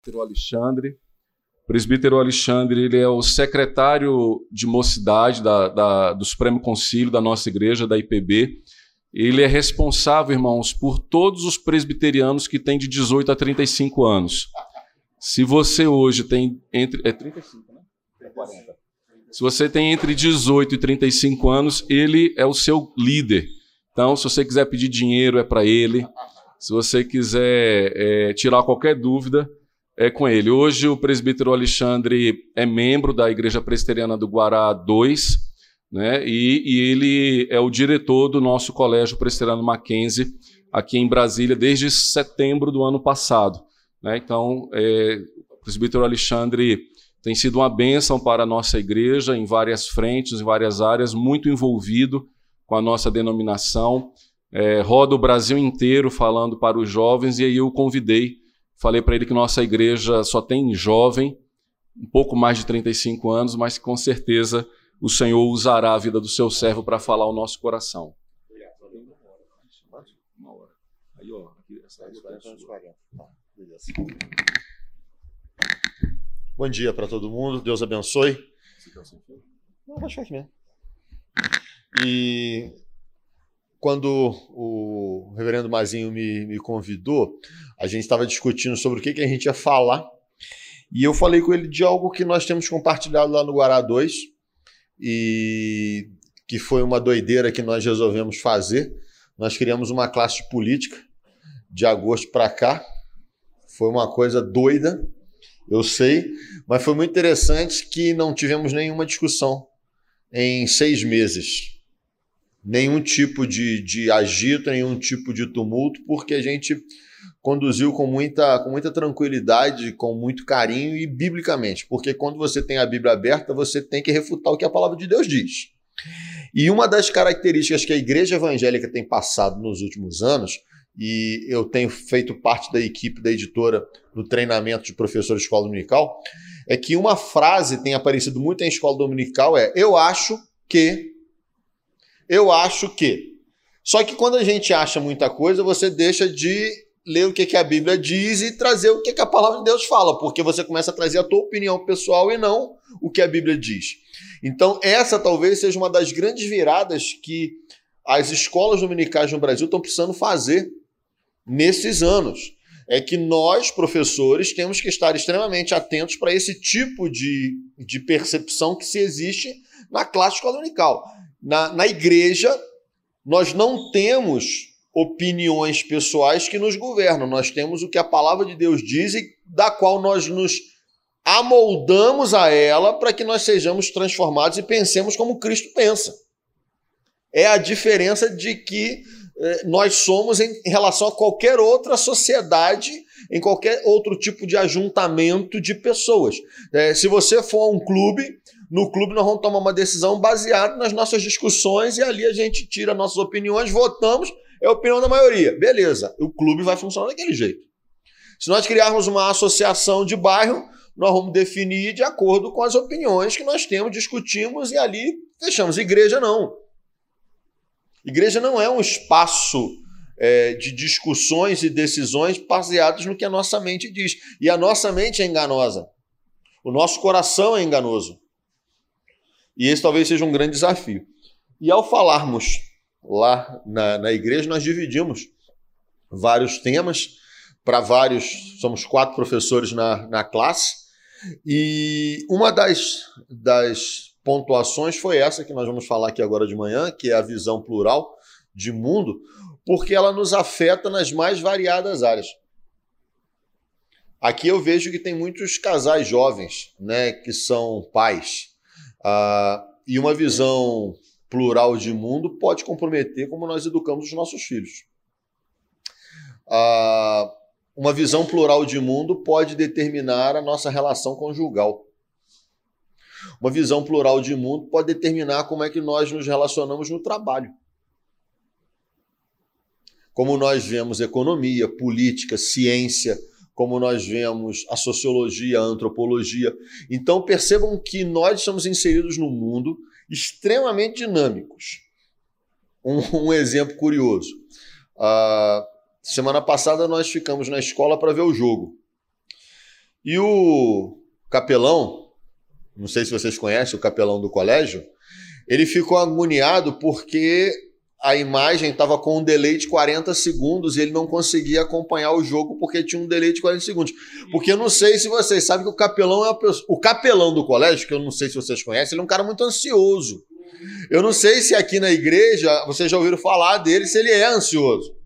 presbítero Alexandre. O presbítero Alexandre ele é o secretário de mocidade da, da, do Supremo Concílio da nossa igreja, da IPB. Ele é responsável, irmãos, por todos os presbiterianos que têm de 18 a 35 anos. Se você hoje tem entre. É 35, né? É 40. Se você tem entre 18 e 35 anos, ele é o seu líder. Então, se você quiser pedir dinheiro, é para ele. Se você quiser é, tirar qualquer dúvida, é com ele. Hoje o presbítero Alexandre é membro da Igreja Presbiteriana do Guará 2, né? E, e, ele é o diretor do nosso colégio presbiteriano Mackenzie aqui em Brasília desde setembro do ano passado. Né? Então, é, o presbítero Alexandre tem sido uma bênção para a nossa igreja em várias frentes, em várias áreas, muito envolvido com a nossa denominação. É, roda o Brasil inteiro falando para os jovens, e aí eu o convidei Falei para ele que nossa igreja só tem jovem, um pouco mais de 35 anos, mas com certeza o Senhor usará a vida do seu servo para falar o nosso coração. Aí, ó, Bom dia para todo mundo, Deus abençoe. Não, vou aqui mesmo. E quando o reverendo Mazinho me, me convidou, a gente estava discutindo sobre o que, que a gente ia falar. E eu falei com ele de algo que nós temos compartilhado lá no Guará 2, e que foi uma doideira que nós resolvemos fazer. Nós criamos uma classe política de agosto para cá. Foi uma coisa doida, eu sei, mas foi muito interessante que não tivemos nenhuma discussão em seis meses nenhum tipo de, de agito, nenhum tipo de tumulto, porque a gente conduziu com muita, com muita tranquilidade, com muito carinho e biblicamente, porque quando você tem a Bíblia aberta, você tem que refutar o que a palavra de Deus diz. E uma das características que a igreja evangélica tem passado nos últimos anos, e eu tenho feito parte da equipe da editora no treinamento de professor de escola dominical, é que uma frase tem aparecido muito em escola dominical é: eu acho que eu acho que. Só que quando a gente acha muita coisa, você deixa de ler o que, que a Bíblia diz e trazer o que, que a palavra de Deus fala, porque você começa a trazer a tua opinião pessoal e não o que a Bíblia diz. Então, essa talvez seja uma das grandes viradas que as escolas dominicais no Brasil estão precisando fazer nesses anos. É que nós, professores, temos que estar extremamente atentos para esse tipo de, de percepção que se existe na classe escola dominical na, na igreja, nós não temos opiniões pessoais que nos governam, nós temos o que a palavra de Deus diz e da qual nós nos amoldamos a ela para que nós sejamos transformados e pensemos como Cristo pensa. É a diferença de que eh, nós somos em, relação a qualquer outra sociedade, em qualquer outro tipo de ajuntamento de pessoas. Eh, se você for a um clube, no clube nós vamos tomar uma decisão baseada nas nossas discussões e ali a gente tira nossas opiniões, votamos, é a opinião da maioria. Beleza, o clube vai funcionar daquele jeito. Se nós criarmos uma associação de bairro, nós vamos definir de acordo com as opiniões que nós temos, discutimos e ali fechamos. Igreja não. Igreja não é um espaço é, de discussões e decisões baseados no que a nossa mente diz. E a nossa mente é enganosa. O nosso coração é enganoso. E esse talvez seja um grande desafio. E ao falarmos lá na, na igreja, nós dividimos vários temas para vários. Somos quatro professores na, na classe. E uma das, das pontuações foi essa que nós vamos falar aqui agora de manhã, que é a visão plural de mundo, porque ela nos afeta nas mais variadas áreas. Aqui eu vejo que tem muitos casais jovens, né, que são pais. Ah, e uma visão plural de mundo pode comprometer como nós educamos os nossos filhos. Ah, uma visão plural de mundo pode determinar a nossa relação conjugal. Uma visão plural de mundo pode determinar como é que nós nos relacionamos no trabalho. Como nós vemos economia, política, ciência, como nós vemos a sociologia, a antropologia. Então percebam que nós estamos inseridos num mundo extremamente dinâmicos. Um, um exemplo curioso. Uh, semana passada nós ficamos na escola para ver o jogo. E o capelão, não sei se vocês conhecem o capelão do colégio, ele ficou agoniado porque a imagem estava com um delay de 40 segundos e ele não conseguia acompanhar o jogo porque tinha um delay de 40 segundos. Porque eu não sei se vocês sabem que o capelão é pessoa, o capelão do colégio, que eu não sei se vocês conhecem, ele é um cara muito ansioso. Eu não sei se aqui na igreja vocês já ouviram falar dele, se ele é ansioso.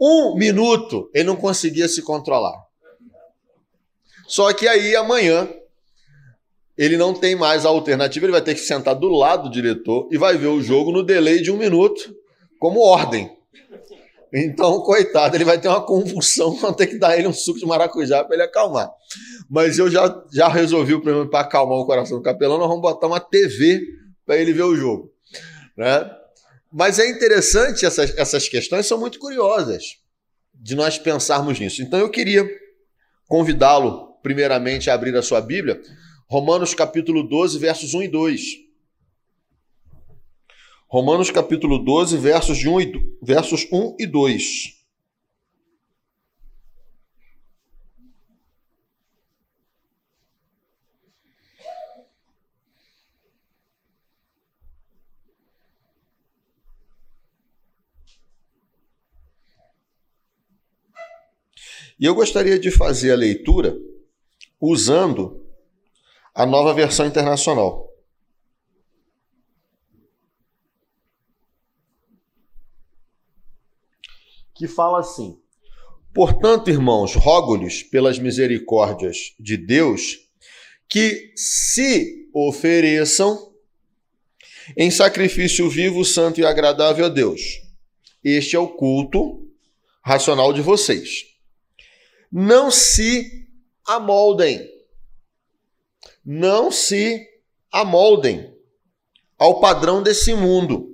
Um minuto ele não conseguia se controlar. Só que aí amanhã ele não tem mais a alternativa, ele vai ter que sentar do lado do diretor e vai ver o jogo no delay de um minuto como ordem. Então, coitado, ele vai ter uma convulsão, vão ter que dar ele um suco de maracujá para ele acalmar. Mas eu já, já resolvi o problema para acalmar o coração do capelão, nós vamos botar uma TV para ele ver o jogo. Né? Mas é interessante, essas, essas questões são muito curiosas de nós pensarmos nisso. Então eu queria convidá-lo, primeiramente, a abrir a sua Bíblia, Romanos capítulo 12, versos 1 e 2. Romanos capítulo 12, versos, de 1 e, versos 1 e 2. E eu gostaria de fazer a leitura usando a nova versão internacional. Que fala assim: Portanto, irmãos, rogo-lhes pelas misericórdias de Deus que se ofereçam em sacrifício vivo, santo e agradável a Deus. Este é o culto racional de vocês. Não se amoldem. Não se amoldem ao padrão desse mundo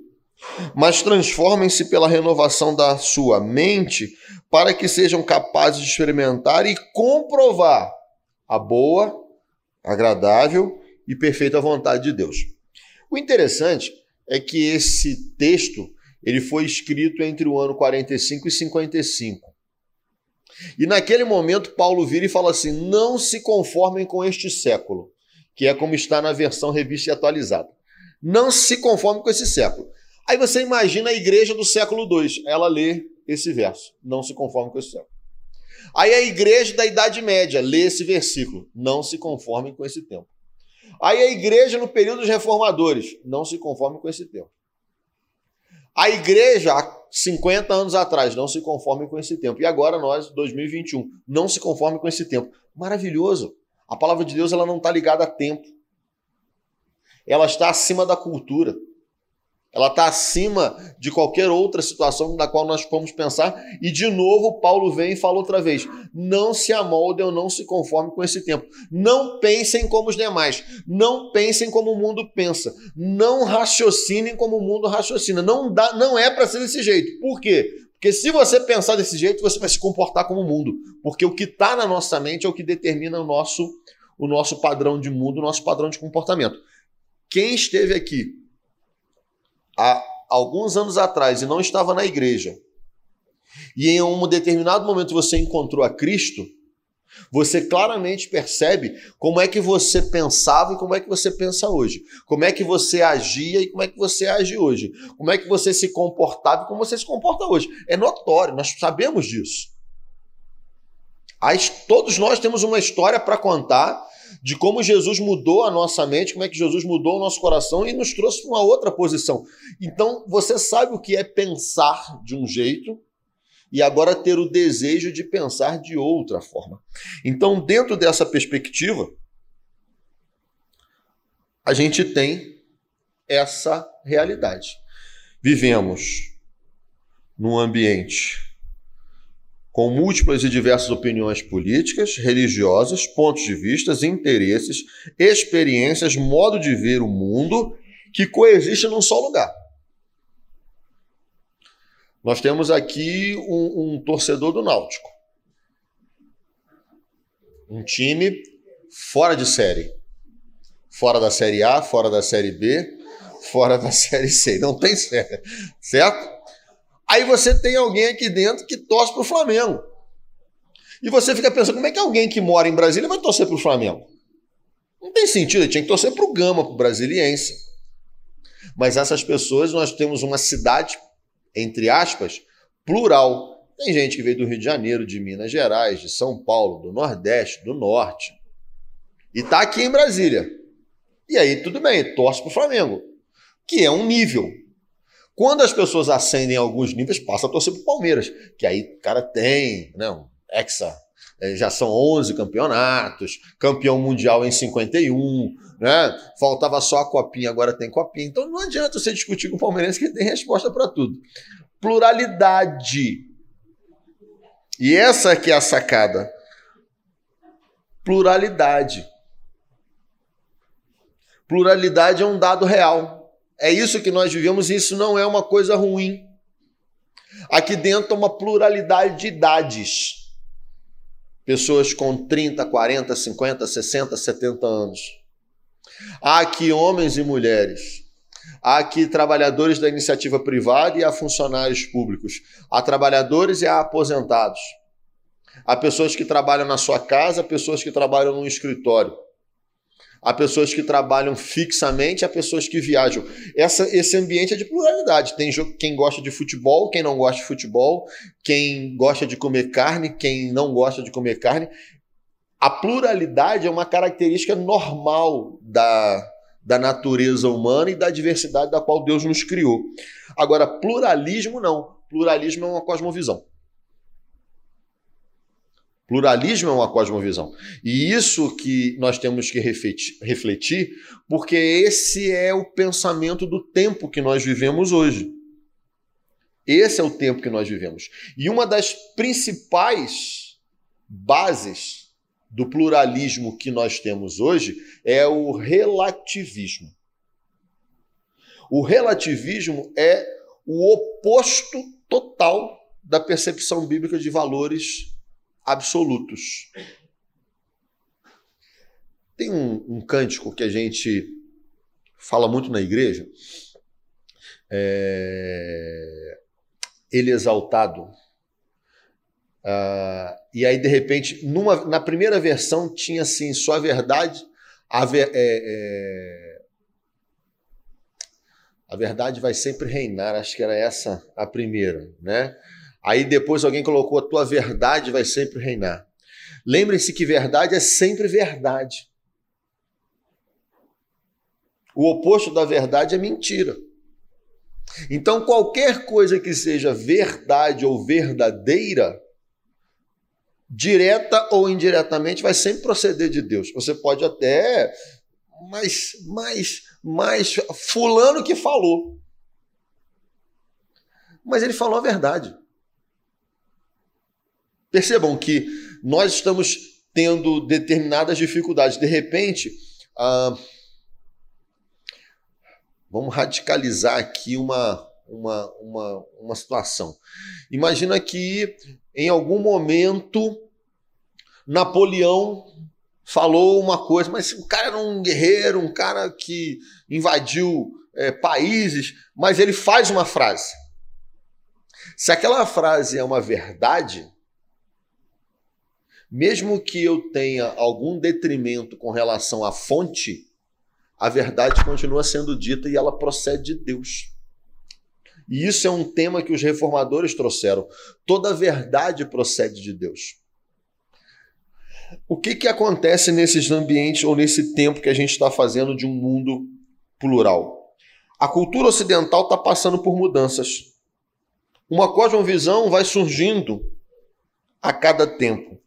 mas transformem-se pela renovação da sua mente para que sejam capazes de experimentar e comprovar a boa, agradável e perfeita vontade de Deus. O interessante é que esse texto ele foi escrito entre o ano 45 e 55. E naquele momento Paulo vira e fala assim: "Não se conformem com este século", que é como está na versão revista e atualizada. Não se conformem com esse século. Aí você imagina a igreja do século II, ela lê esse verso, não se conforme com esse século. Aí a igreja da Idade Média lê esse versículo, não se conforme com esse tempo. Aí a igreja no período dos reformadores, não se conforme com esse tempo. A igreja há 50 anos atrás, não se conforme com esse tempo. E agora nós, 2021, não se conforme com esse tempo. Maravilhoso. A palavra de Deus ela não está ligada a tempo. Ela está acima da cultura. Ela está acima de qualquer outra situação na qual nós vamos pensar. E de novo, Paulo vem e fala outra vez: não se amoldem ou não se conformem com esse tempo. Não pensem como os demais. Não pensem como o mundo pensa. Não raciocinem como o mundo raciocina. Não, dá, não é para ser desse jeito. Por quê? Porque se você pensar desse jeito, você vai se comportar como o mundo. Porque o que está na nossa mente é o que determina o nosso, o nosso padrão de mundo, o nosso padrão de comportamento. Quem esteve aqui há alguns anos atrás e não estava na igreja, e em um determinado momento você encontrou a Cristo, você claramente percebe como é que você pensava e como é que você pensa hoje. Como é que você agia e como é que você age hoje. Como é que você se comportava e como você se comporta hoje. É notório, nós sabemos disso. As, todos nós temos uma história para contar de como Jesus mudou a nossa mente, como é que Jesus mudou o nosso coração e nos trouxe para uma outra posição. Então, você sabe o que é pensar de um jeito e agora ter o desejo de pensar de outra forma. Então, dentro dessa perspectiva, a gente tem essa realidade. Vivemos num ambiente com múltiplas e diversas opiniões políticas, religiosas, pontos de vista, interesses, experiências, modo de ver o mundo que coexistem num só lugar. Nós temos aqui um, um torcedor do Náutico. Um time fora de série. Fora da Série A, fora da Série B, fora da Série C. Não tem série, certo? Aí você tem alguém aqui dentro que torce para o Flamengo. E você fica pensando, como é que alguém que mora em Brasília vai torcer para o Flamengo? Não tem sentido, ele tinha que torcer para o Gama, para o Brasiliense. Mas essas pessoas, nós temos uma cidade, entre aspas, plural. Tem gente que veio do Rio de Janeiro, de Minas Gerais, de São Paulo, do Nordeste, do Norte. E tá aqui em Brasília. E aí, tudo bem, torce para o Flamengo, que é um nível. Quando as pessoas ascendem alguns níveis, passa a torcer para o Palmeiras, que aí o cara tem, né, hexa, é, já são 11 campeonatos, campeão mundial em 51, né? Faltava só a copinha, agora tem copinha. Então não adianta você discutir com o palmeirense que tem resposta para tudo. Pluralidade. E essa que é a sacada. Pluralidade. Pluralidade é um dado real. É isso que nós vivemos e isso não é uma coisa ruim. Aqui dentro é uma pluralidade de idades. Pessoas com 30, 40, 50, 60, 70 anos. Há aqui homens e mulheres. Há aqui trabalhadores da iniciativa privada e há funcionários públicos. Há trabalhadores e há aposentados. Há pessoas que trabalham na sua casa, pessoas que trabalham no escritório. Há pessoas que trabalham fixamente, há pessoas que viajam. Essa, esse ambiente é de pluralidade. Tem quem gosta de futebol, quem não gosta de futebol, quem gosta de comer carne, quem não gosta de comer carne. A pluralidade é uma característica normal da, da natureza humana e da diversidade da qual Deus nos criou. Agora, pluralismo não. Pluralismo é uma cosmovisão. Pluralismo é uma cosmovisão. E isso que nós temos que refletir, porque esse é o pensamento do tempo que nós vivemos hoje. Esse é o tempo que nós vivemos. E uma das principais bases do pluralismo que nós temos hoje é o relativismo. O relativismo é o oposto total da percepção bíblica de valores absolutos. Tem um, um cântico que a gente fala muito na igreja, é, ele exaltado. Uh, e aí, de repente, numa, na primeira versão tinha assim, só a verdade, a, ver, é, é, a verdade vai sempre reinar, acho que era essa a primeira, né? Aí depois alguém colocou: a tua verdade vai sempre reinar. Lembrem-se que verdade é sempre verdade. O oposto da verdade é mentira. Então, qualquer coisa que seja verdade ou verdadeira, direta ou indiretamente, vai sempre proceder de Deus. Você pode até, mas, mas, mas, fulano que falou. Mas ele falou a verdade. Percebam que nós estamos tendo determinadas dificuldades. De repente, ah, vamos radicalizar aqui uma, uma, uma, uma situação. Imagina que em algum momento Napoleão falou uma coisa, mas o cara era um guerreiro, um cara que invadiu é, países, mas ele faz uma frase. Se aquela frase é uma verdade, mesmo que eu tenha algum detrimento com relação à fonte, a verdade continua sendo dita e ela procede de Deus. E isso é um tema que os reformadores trouxeram. Toda verdade procede de Deus. O que, que acontece nesses ambientes ou nesse tempo que a gente está fazendo de um mundo plural? A cultura ocidental está passando por mudanças. Uma cosmovisão vai surgindo a cada tempo.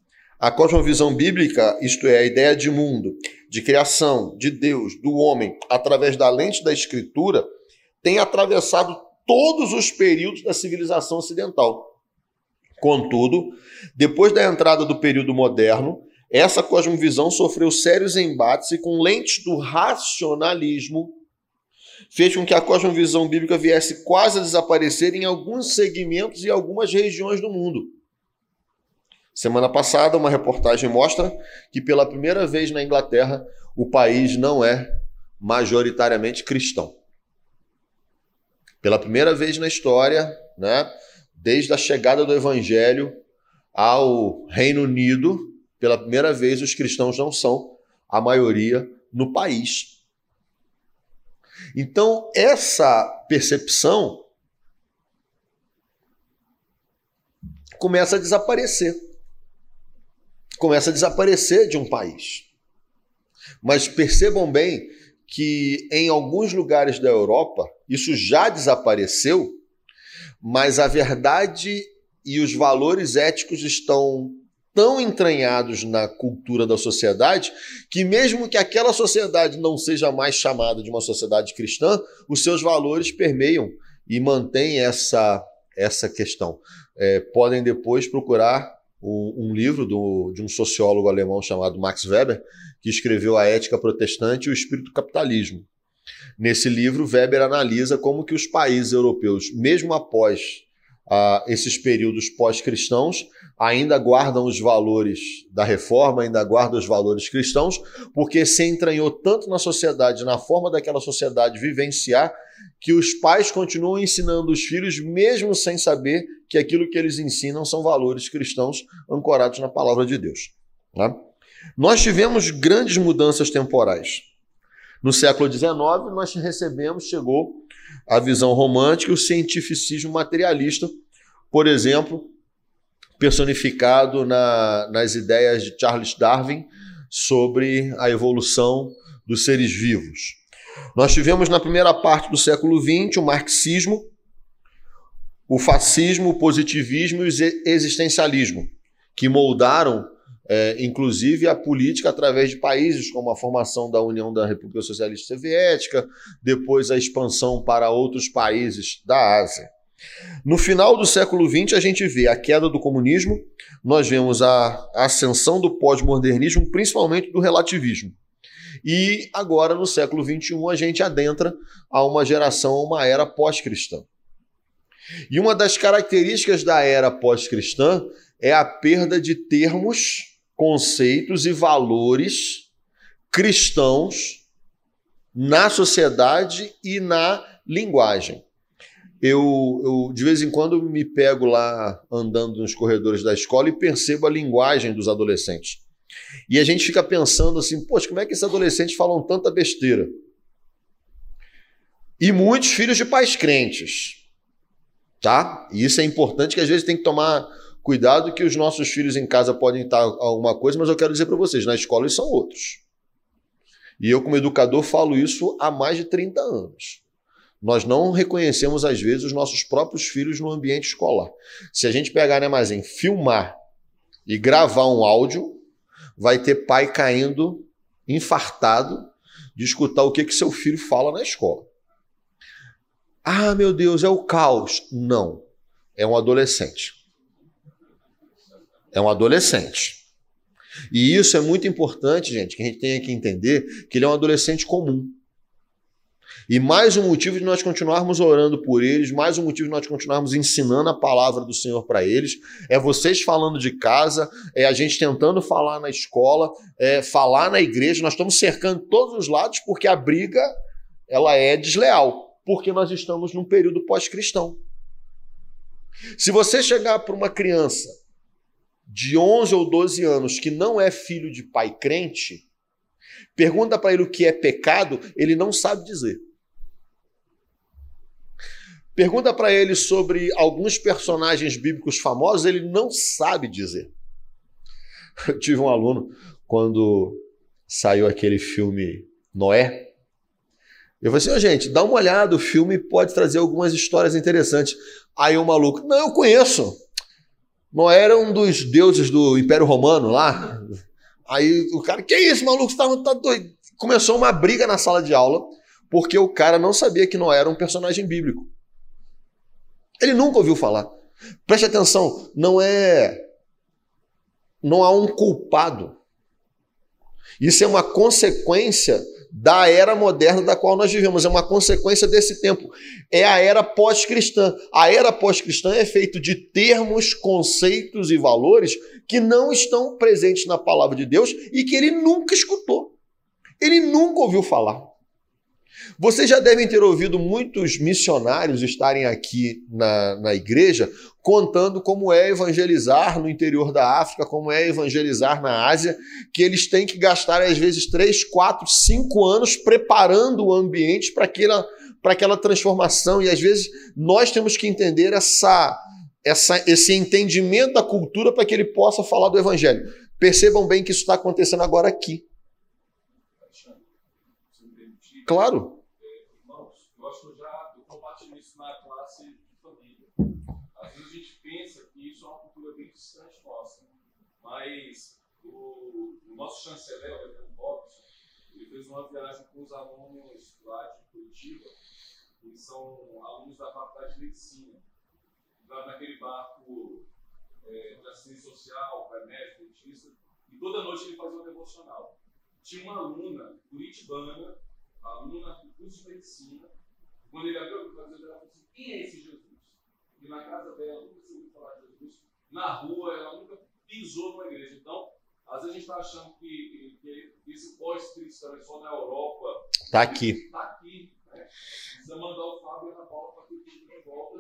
A cosmovisão bíblica, isto é, a ideia de mundo, de criação, de Deus, do homem, através da lente da escritura, tem atravessado todos os períodos da civilização ocidental. Contudo, depois da entrada do período moderno, essa cosmovisão sofreu sérios embates e, com lentes do racionalismo, fez com que a cosmovisão bíblica viesse quase a desaparecer em alguns segmentos e algumas regiões do mundo. Semana passada, uma reportagem mostra que pela primeira vez na Inglaterra o país não é majoritariamente cristão. Pela primeira vez na história, né, desde a chegada do Evangelho, ao Reino Unido, pela primeira vez, os cristãos não são a maioria no país. Então, essa percepção começa a desaparecer. Começa a desaparecer de um país. Mas percebam bem que em alguns lugares da Europa isso já desapareceu, mas a verdade e os valores éticos estão tão entranhados na cultura da sociedade que, mesmo que aquela sociedade não seja mais chamada de uma sociedade cristã, os seus valores permeiam e mantêm essa, essa questão. É, podem depois procurar um, livro do, de um sociólogo alemão chamado Max Weber, que escreveu A Ética Protestante e o Espírito do Capitalismo. Nesse livro, Weber analisa como que os países europeus, mesmo após ah, esses períodos pós-cristãos, ainda guardam os valores da reforma, ainda guardam os valores cristãos, porque se entranhou tanto na sociedade, na forma daquela sociedade vivenciar, que os pais continuam ensinando os filhos, mesmo sem saber que aquilo que eles ensinam são valores cristãos ancorados na palavra de Deus. Né? Nós tivemos grandes mudanças temporais. No século XIX, nós recebemos, chegou a visão romântica e o cientificismo materialista, por exemplo, personificado na, nas ideias de Charles Darwin sobre a evolução dos seres vivos. Nós tivemos na primeira parte do século XX o marxismo, o fascismo, o positivismo e o existencialismo, que moldaram é, inclusive a política através de países como a formação da União da República Socialista Soviética, depois a expansão para outros países da Ásia. No final do século XX, a gente vê a queda do comunismo, nós vemos a ascensão do pós-modernismo, principalmente do relativismo. E agora, no século XXI, a gente adentra a uma geração, uma era pós-cristã. E uma das características da era pós-cristã é a perda de termos conceitos e valores cristãos na sociedade e na linguagem. Eu, eu, de vez em quando me pego lá andando nos corredores da escola e percebo a linguagem dos adolescentes. E a gente fica pensando assim, poxa, como é que esses adolescentes falam tanta besteira? E muitos filhos de pais crentes, tá? E isso é importante que às vezes tem que tomar Cuidado que os nossos filhos em casa podem estar alguma coisa, mas eu quero dizer para vocês, na escola eles são outros. E eu, como educador, falo isso há mais de 30 anos. Nós não reconhecemos, às vezes, os nossos próprios filhos no ambiente escolar. Se a gente pegar, né, em filmar e gravar um áudio, vai ter pai caindo infartado de escutar o que, que seu filho fala na escola. Ah, meu Deus, é o caos. Não, é um adolescente é um adolescente. E isso é muito importante, gente, que a gente tenha que entender que ele é um adolescente comum. E mais um motivo de nós continuarmos orando por eles, mais um motivo de nós continuarmos ensinando a palavra do Senhor para eles, é vocês falando de casa, é a gente tentando falar na escola, é falar na igreja. Nós estamos cercando todos os lados porque a briga ela é desleal, porque nós estamos num período pós-cristão. Se você chegar para uma criança de 11 ou 12 anos que não é filho de pai crente, pergunta para ele o que é pecado, ele não sabe dizer. Pergunta para ele sobre alguns personagens bíblicos famosos, ele não sabe dizer. Eu tive um aluno quando saiu aquele filme Noé. Eu falei assim, oh, gente, dá uma olhada, o filme pode trazer algumas histórias interessantes. Aí o maluco, não, eu conheço. Noé era um dos deuses do Império Romano lá. Aí o cara, que isso, maluco? Tá, tá doido? Começou uma briga na sala de aula, porque o cara não sabia que Noé era um personagem bíblico. Ele nunca ouviu falar. Preste atenção, não é. Não há um culpado. Isso é uma consequência da era moderna da qual nós vivemos. É uma consequência desse tempo. É a era pós-cristã. A era pós-cristã é feita de termos, conceitos e valores que não estão presentes na palavra de Deus e que ele nunca escutou. Ele nunca ouviu falar. Vocês já devem ter ouvido muitos missionários estarem aqui na, na igreja contando como é evangelizar no interior da África, como é evangelizar na Ásia, que eles têm que gastar às vezes três, quatro, cinco anos preparando o ambiente para aquela, para aquela transformação. E às vezes nós temos que entender essa, essa, esse entendimento da cultura para que ele possa falar do evangelho. Percebam bem que isso está acontecendo agora aqui. Claro. Mas o, o nosso chanceler, o Reverendo Robson, ele fez uma viagem com os alunos lá de Curitiba, que são alunos da Faculdade de Medicina. Entraram naquele barco é, de assistência social, para médico, dentista, e toda noite ele fazia um devocional. Tinha uma aluna curitibana, aluna do curso de medicina, quando ele abriu a casa dela, falou assim: quem é esse Jesus? E na casa dela, nunca se ouviu falar de Jesus. Na rua, ela nunca pisou numa igreja. Então, vezes a gente está achando que, que, que esse pós-Cristo também só na Europa. Está aqui. Está aqui. Né? Precisa mandar o Fábio e a Paula para que de volta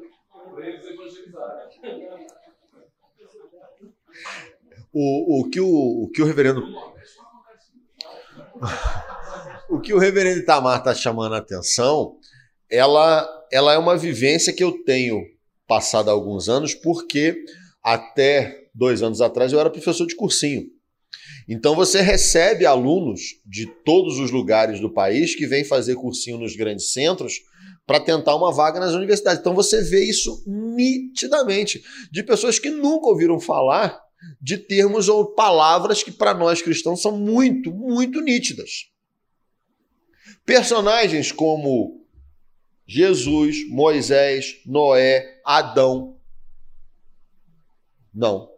para eles evangelizarem. O, o, que o, o que o reverendo. o que o reverendo Itamar está chamando a atenção, ela, ela é uma vivência que eu tenho passado há alguns anos, porque até dois anos atrás, eu era professor de cursinho. Então você recebe alunos de todos os lugares do país que vêm fazer cursinho nos grandes centros para tentar uma vaga nas universidades. Então você vê isso nitidamente de pessoas que nunca ouviram falar de termos ou palavras que para nós cristãos são muito, muito nítidas. Personagens como Jesus, Moisés, Noé, Adão. Não.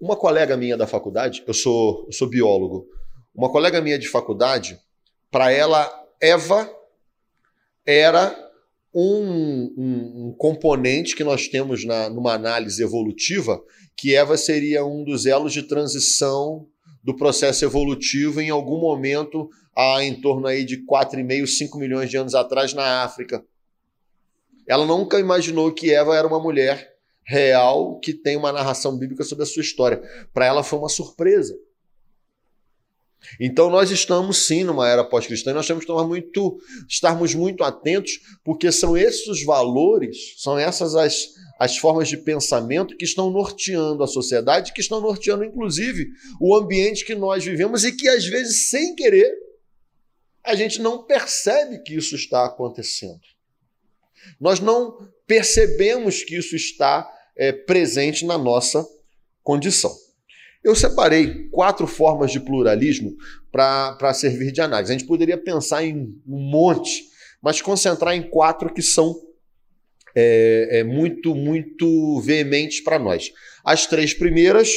Uma colega minha da faculdade, eu sou, eu sou biólogo, uma colega minha de faculdade, para ela, Eva era um, um, um, componente que nós temos na, numa análise evolutiva, que Eva seria um dos elos de transição do processo evolutivo em algum momento, há em torno aí de 4,5, 5 milhões de anos atrás, na África. Ela nunca imaginou que Eva era uma mulher real que tem uma narração bíblica sobre a sua história. Para ela foi uma surpresa. Então nós estamos sim numa era pós-cristã e nós temos que tomar muito, estarmos muito atentos, porque são esses os valores, são essas as, as formas de pensamento que estão norteando a sociedade, que estão norteando inclusive o ambiente que nós vivemos e que às vezes sem querer a gente não percebe que isso está acontecendo. Nós não percebemos que isso está é, presente na nossa condição. Eu separei quatro formas de pluralismo para servir de análise. A gente poderia pensar em um monte, mas concentrar em quatro que são é, é muito, muito veementes para nós. As três primeiras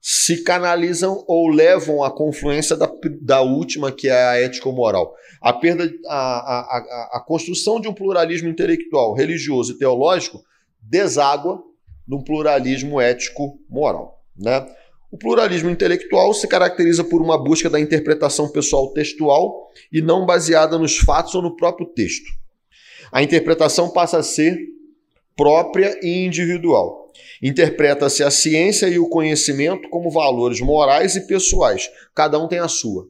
se canalizam ou levam à confluência da, da última, que é a ético-moral. A perda, a, a, a, a construção de um pluralismo intelectual, religioso e teológico deságua num pluralismo ético-moral. Né? O pluralismo intelectual se caracteriza por uma busca da interpretação pessoal textual e não baseada nos fatos ou no próprio texto. A interpretação passa a ser própria e individual. Interpreta-se a ciência e o conhecimento como valores morais e pessoais, cada um tem a sua.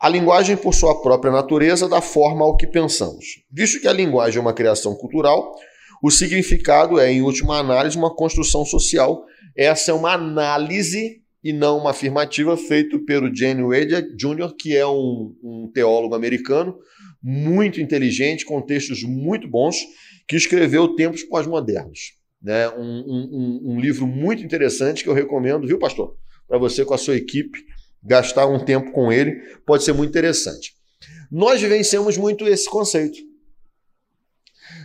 A linguagem, por sua própria natureza, dá forma ao que pensamos. Visto que a linguagem é uma criação cultural, o significado é, em última análise, uma construção social. Essa é uma análise e não uma afirmativa feita pelo Jane Wade Jr., que é um, um teólogo americano muito inteligente, com textos muito bons, que escreveu Tempos Pós-Modernos. Né? Um, um, um, livro muito interessante que eu recomendo, viu, pastor? Para você com a sua equipe, gastar um tempo com ele, pode ser muito interessante. Nós vivenciamos muito esse conceito.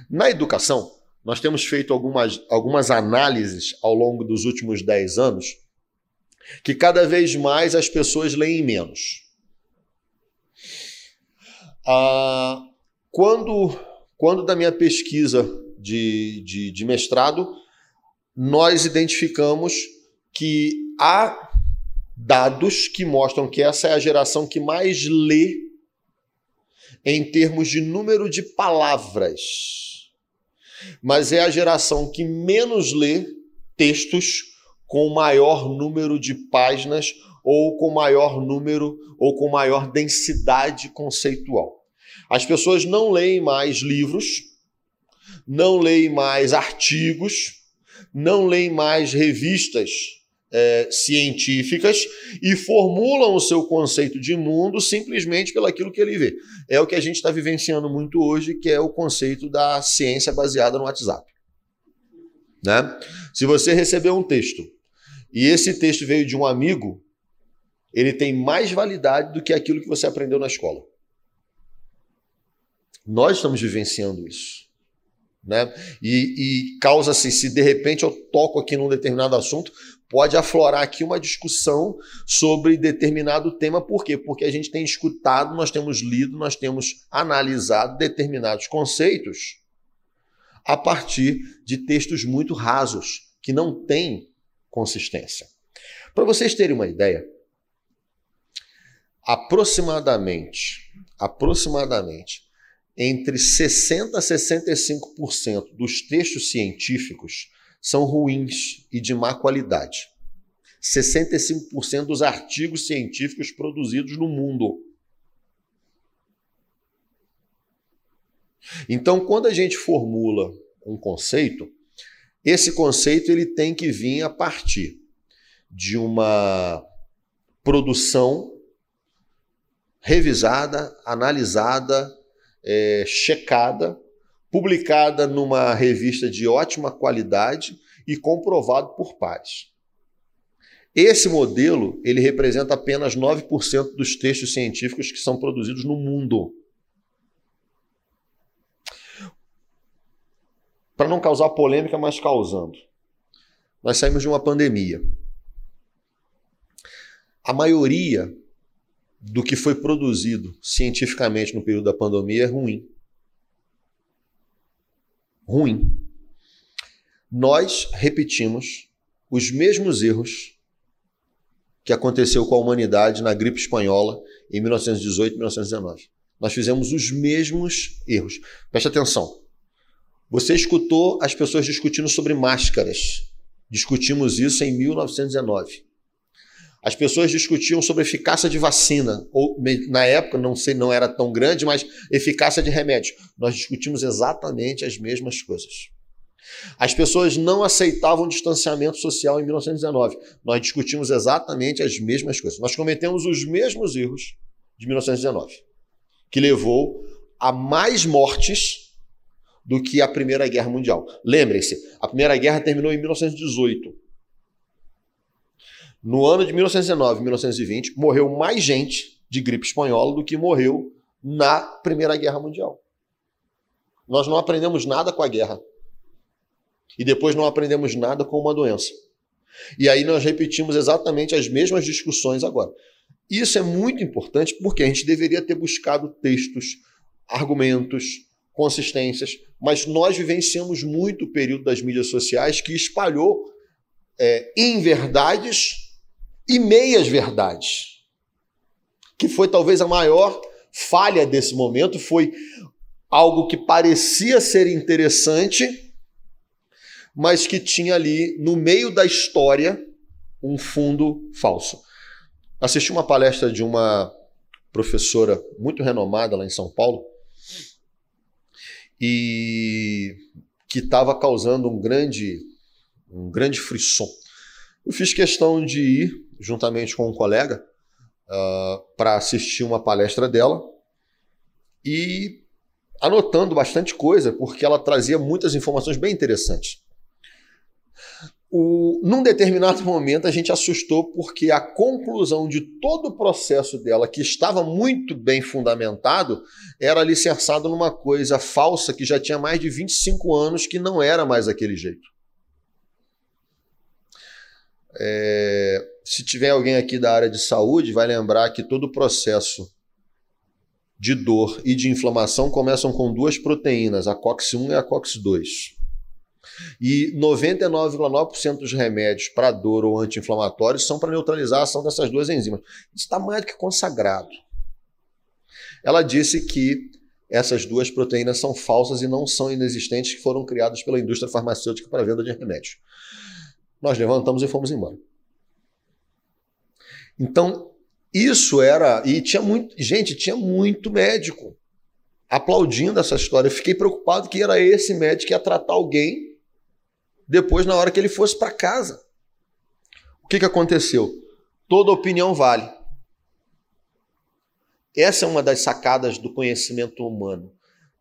Na educação, nós temos feito algumas, algumas análises ao longo dos últimos 10 anos que cada vez mais as pessoas leem menos. Ah, quando, quando da minha pesquisa de, de, de mestrado, nós identificamos que há dados que mostram que essa é a geração que mais lê em termos de número de palavras mas é a geração que menos lê textos com maior número de páginas ou com maior número ou com maior densidade conceitual. As pessoas não leem mais livros, não leem mais artigos, não leem mais revistas é, científicas e formulam o seu conceito de mundo simplesmente pelaquilo que ele vê. É o que a gente está vivenciando muito hoje, que é o conceito da ciência baseada no WhatsApp. Né? Se você recebeu um texto e esse texto veio de um amigo, ele tem mais validade do que aquilo que você aprendeu na escola. Nós estamos vivenciando isso. Né? E, e causa-se, se de repente eu toco aqui num determinado assunto, pode aflorar aqui uma discussão sobre determinado tema. Por quê? Porque a gente tem escutado, nós temos lido, nós temos analisado determinados conceitos a partir de textos muito rasos, que não têm consistência. Para vocês terem uma ideia, aproximadamente, aproximadamente entre 60 a 65% dos textos científicos são ruins e de má qualidade. 65% dos artigos científicos produzidos no mundo. Então, quando a gente formula um conceito, esse conceito ele tem que vir a partir de uma produção revisada, analisada, é, checada, publicada numa revista de ótima qualidade e comprovado por pares. Esse modelo ele representa apenas 9% dos textos científicos que são produzidos no mundo. Para não causar polêmica, mas causando. Nós saímos de uma pandemia. A maioria do que foi produzido cientificamente no período da pandemia é ruim. Ruim. Nós repetimos os mesmos erros que aconteceu com a humanidade na gripe espanhola em 1918 e 1919. Nós fizemos os mesmos erros. Preste atenção. Você escutou as pessoas discutindo sobre máscaras. Discutimos isso em 1919. As pessoas discutiam sobre eficácia de vacina, ou na época não sei, não era tão grande, mas eficácia de remédio. Nós discutimos exatamente as mesmas coisas. As pessoas não aceitavam distanciamento social em 1919. Nós discutimos exatamente as mesmas coisas. Nós cometemos os mesmos erros de 1919, que levou a mais mortes do que a Primeira Guerra Mundial. Lembrem-se, a Primeira Guerra terminou em 1918. No ano de 1919 e 1920, morreu mais gente de gripe espanhola do que morreu na Primeira Guerra Mundial. Nós não aprendemos nada com a guerra. E depois não aprendemos nada com uma doença. E aí nós repetimos exatamente as mesmas discussões agora. Isso é muito importante porque a gente deveria ter buscado textos, argumentos, consistências, mas nós vivenciamos muito o período das mídias sociais que espalhou é, inverdades e meias verdades. Que foi talvez a maior falha desse momento, foi algo que parecia ser interessante, mas que tinha ali no meio da história um fundo falso. Assisti uma palestra de uma professora muito renomada lá em São Paulo e que estava causando um grande um grande frisson. Eu fiz questão de ir juntamente com um colega, uh, para assistir uma palestra dela e anotando bastante coisa, porque ela trazia muitas informações bem interessantes. O, num determinado momento, a gente assustou porque a conclusão de todo o processo dela, que estava muito bem fundamentado, era alicerçado numa coisa falsa que já tinha mais de 25 anos, que não era mais daquele jeito. É, se tiver alguém aqui da área de saúde, vai lembrar que todo o processo de dor e de inflamação começam com duas proteínas, a COX-1 e a COX-2. E 99,9% dos remédios para dor ou anti-inflamatórios são para neutralizar a ação dessas duas enzimas. Isso está mais do que consagrado. Ela disse que essas duas proteínas são falsas e não são inexistentes, que foram criadas pela indústria farmacêutica para venda de remédio. Nós levantamos e fomos embora. Então, isso era. E tinha muito. Gente, tinha muito médico aplaudindo essa história. Eu fiquei preocupado que era esse médico que ia tratar alguém depois, na hora que ele fosse para casa. O que, que aconteceu? Toda opinião vale. Essa é uma das sacadas do conhecimento humano.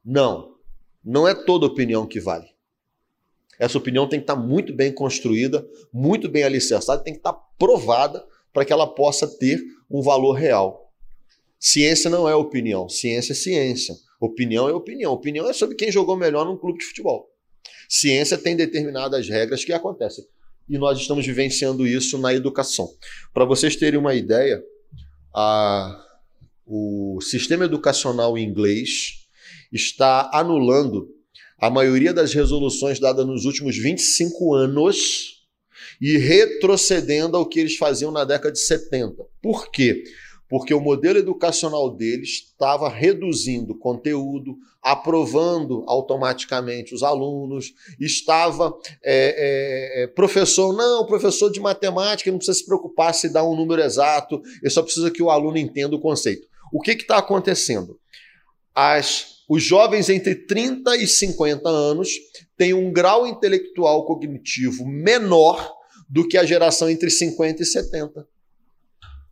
Não, não é toda opinião que vale. Essa opinião tem que estar muito bem construída, muito bem alicerçada, tem que estar provada para que ela possa ter um valor real. Ciência não é opinião, ciência é ciência. Opinião é opinião. Opinião é sobre quem jogou melhor num clube de futebol. Ciência tem determinadas regras que acontecem. E nós estamos vivenciando isso na educação. Para vocês terem uma ideia, a o sistema educacional inglês está anulando a maioria das resoluções dadas nos últimos 25 anos e retrocedendo ao que eles faziam na década de 70. Por quê? Porque o modelo educacional deles estava reduzindo conteúdo, aprovando automaticamente os alunos, estava é, é, é, professor, não, professor de matemática não precisa se preocupar se dá um número exato, ele só precisa que o aluno entenda o conceito. O que está acontecendo? As, os jovens entre 30 e 50 anos têm um grau intelectual cognitivo menor do que a geração entre 50 e 70.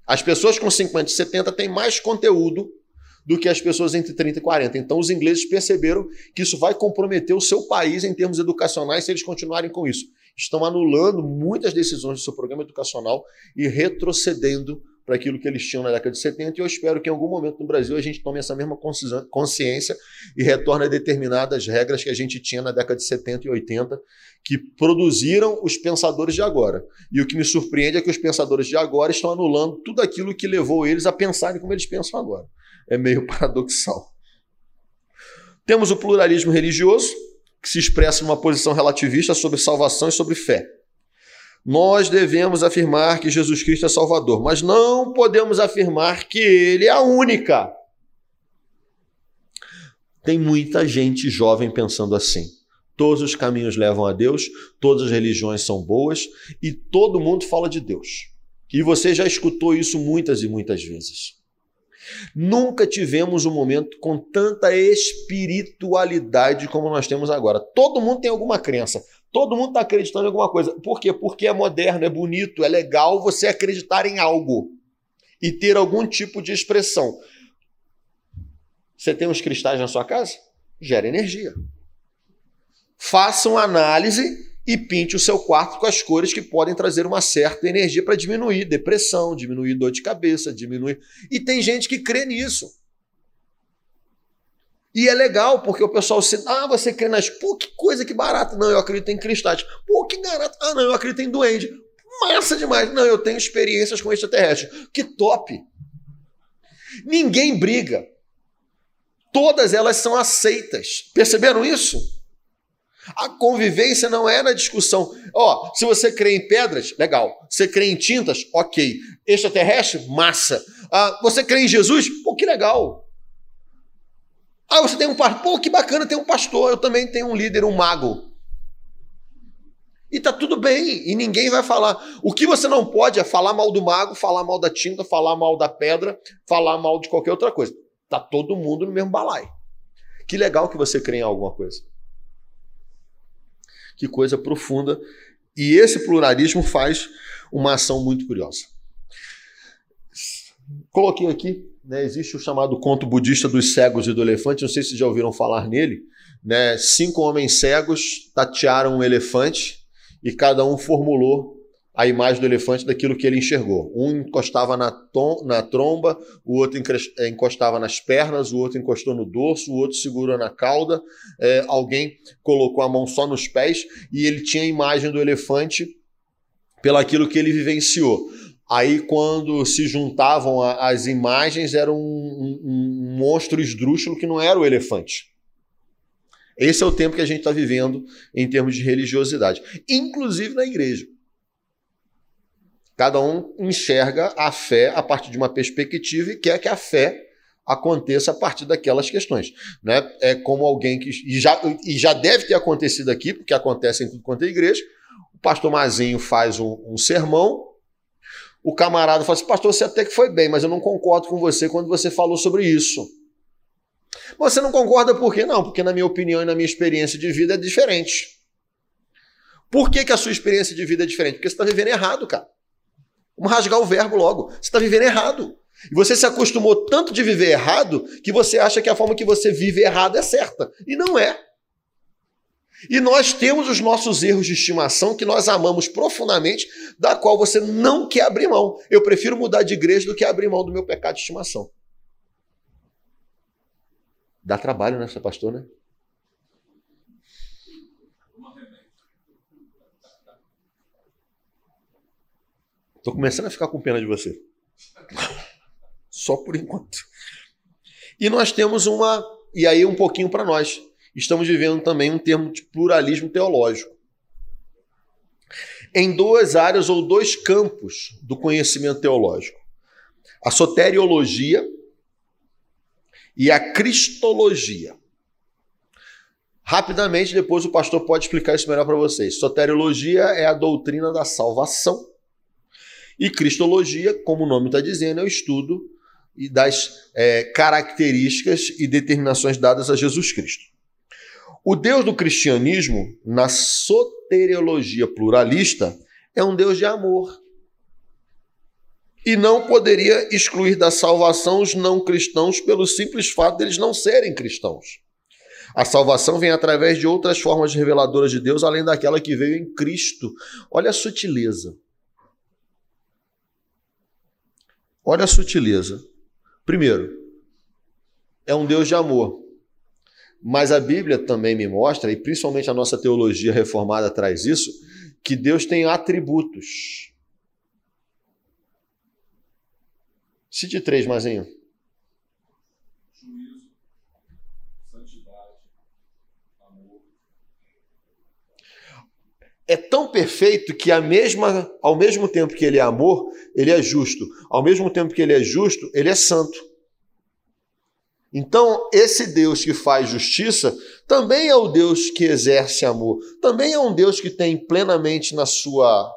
As pessoas com 50 e 70 têm mais conteúdo do que as pessoas entre 30 e 40. Então, os ingleses perceberam que isso vai comprometer o seu país em termos educacionais se eles continuarem com isso. Estão anulando muitas decisões do seu programa educacional e retrocedendo para aquilo que eles tinham na década de 70, e eu espero que em algum momento no Brasil a gente tome essa mesma consciência e retorne a determinadas regras que a gente tinha na década de 70 e 80, que produziram os pensadores de agora. E o que me surpreende é que os pensadores de agora estão anulando tudo aquilo que levou eles a pensarem como eles pensam agora. É meio paradoxal. Temos o pluralismo religioso, que se expressa numa posição relativista sobre salvação e sobre fé nós devemos afirmar que Jesus Cristo é Salvador, mas não podemos afirmar que Ele é a única. Tem muita gente jovem pensando assim. Todos os caminhos levam a Deus, todas as religiões são boas e todo mundo fala de Deus. E você já escutou isso muitas e muitas vezes. Nunca tivemos um momento com tanta espiritualidade como nós temos agora. Todo mundo tem alguma crença. Todo mundo está acreditando em alguma coisa. Por quê? Porque é moderno, é bonito, é legal você acreditar em algo e ter algum tipo de expressão. Você tem uns cristais na sua casa? Gera energia. Faça uma análise e pinte o seu quarto com as cores que podem trazer uma certa energia para diminuir depressão, diminuir dor de cabeça, diminuir. E tem gente que crê nisso. E é legal, porque o pessoal se. Ah, você crê nas. Pô, que coisa que barata. Não, eu acredito em cristais. Pô, que barato. Ah, não, eu acredito em duende. Massa demais. Não, eu tenho experiências com extraterrestres. Que top. Ninguém briga. Todas elas são aceitas. Perceberam isso? A convivência não é na discussão. Ó, oh, se você crê em pedras, legal. Você crê em tintas, ok. Extraterrestre, massa. Ah, você crê em Jesus? Pô, que legal. Ah, você tem um pastor. Pô, que bacana, tem um pastor. Eu também tenho um líder, um mago. E tá tudo bem, e ninguém vai falar. O que você não pode é falar mal do mago, falar mal da tinta, falar mal da pedra, falar mal de qualquer outra coisa. Tá todo mundo no mesmo balai. Que legal que você crê em alguma coisa. Que coisa profunda. E esse pluralismo faz uma ação muito curiosa. Coloquei aqui né, existe o chamado conto budista dos cegos e do elefante, não sei se já ouviram falar nele. Né? Cinco homens cegos tatearam um elefante e cada um formulou a imagem do elefante daquilo que ele enxergou. Um encostava na, tom, na tromba, o outro eh, encostava nas pernas, o outro encostou no dorso, o outro segurou na cauda, é, alguém colocou a mão só nos pés e ele tinha a imagem do elefante pelaquilo que ele vivenciou. Aí, quando se juntavam a, as imagens, era um, um, um, monstro esdrúxulo que não era o elefante. Esse é o tempo que a gente está vivendo em termos de religiosidade, inclusive na igreja. Cada um enxerga a fé a partir de uma perspectiva e quer que a fé aconteça a partir daquelas questões. Né? É como alguém que. E já, e já deve ter acontecido aqui, porque acontece em tudo quanto é igreja. O pastor Mazinho faz um, um sermão, o camarada fala assim: Pastor, você até que foi bem, mas eu não concordo com você quando você falou sobre isso. Você não concorda por quê? Não, porque na minha opinião e na minha experiência de vida é diferente. Por que, que a sua experiência de vida é diferente? Porque você está vivendo errado, cara. Vamos rasgar o verbo logo. Você está vivendo errado. E você se acostumou tanto de viver errado que você acha que a forma que você vive errado é certa. E não é. E nós temos os nossos erros de estimação que nós amamos profundamente, da qual você não quer abrir mão. Eu prefiro mudar de igreja do que abrir mão do meu pecado de estimação. Dá trabalho, né, pastor, né? Tô começando a ficar com pena de você. Só por enquanto. E nós temos uma. E aí, um pouquinho para nós. Estamos vivendo também um termo de pluralismo teológico. Em duas áreas ou dois campos do conhecimento teológico: a soteriologia e a cristologia. Rapidamente, depois o pastor pode explicar isso melhor para vocês. Soteriologia é a doutrina da salvação. E cristologia, como o nome está dizendo, é o estudo das é, características e determinações dadas a Jesus Cristo. O Deus do cristianismo, na soteriologia pluralista, é um Deus de amor e não poderia excluir da salvação os não cristãos pelo simples fato deles não serem cristãos. A salvação vem através de outras formas reveladoras de Deus, além daquela que veio em Cristo. Olha a sutileza. Olha a sutileza. Primeiro, é um Deus de amor. Mas a Bíblia também me mostra, e principalmente a nossa teologia reformada traz isso, que Deus tem atributos. Cite três, Mazinho. Juízo, santidade, amor. É tão perfeito que a mesma, ao mesmo tempo que ele é amor, ele é justo. Ao mesmo tempo que ele é justo, ele é santo. Então, esse Deus que faz justiça também é o Deus que exerce amor. Também é um Deus que tem plenamente na sua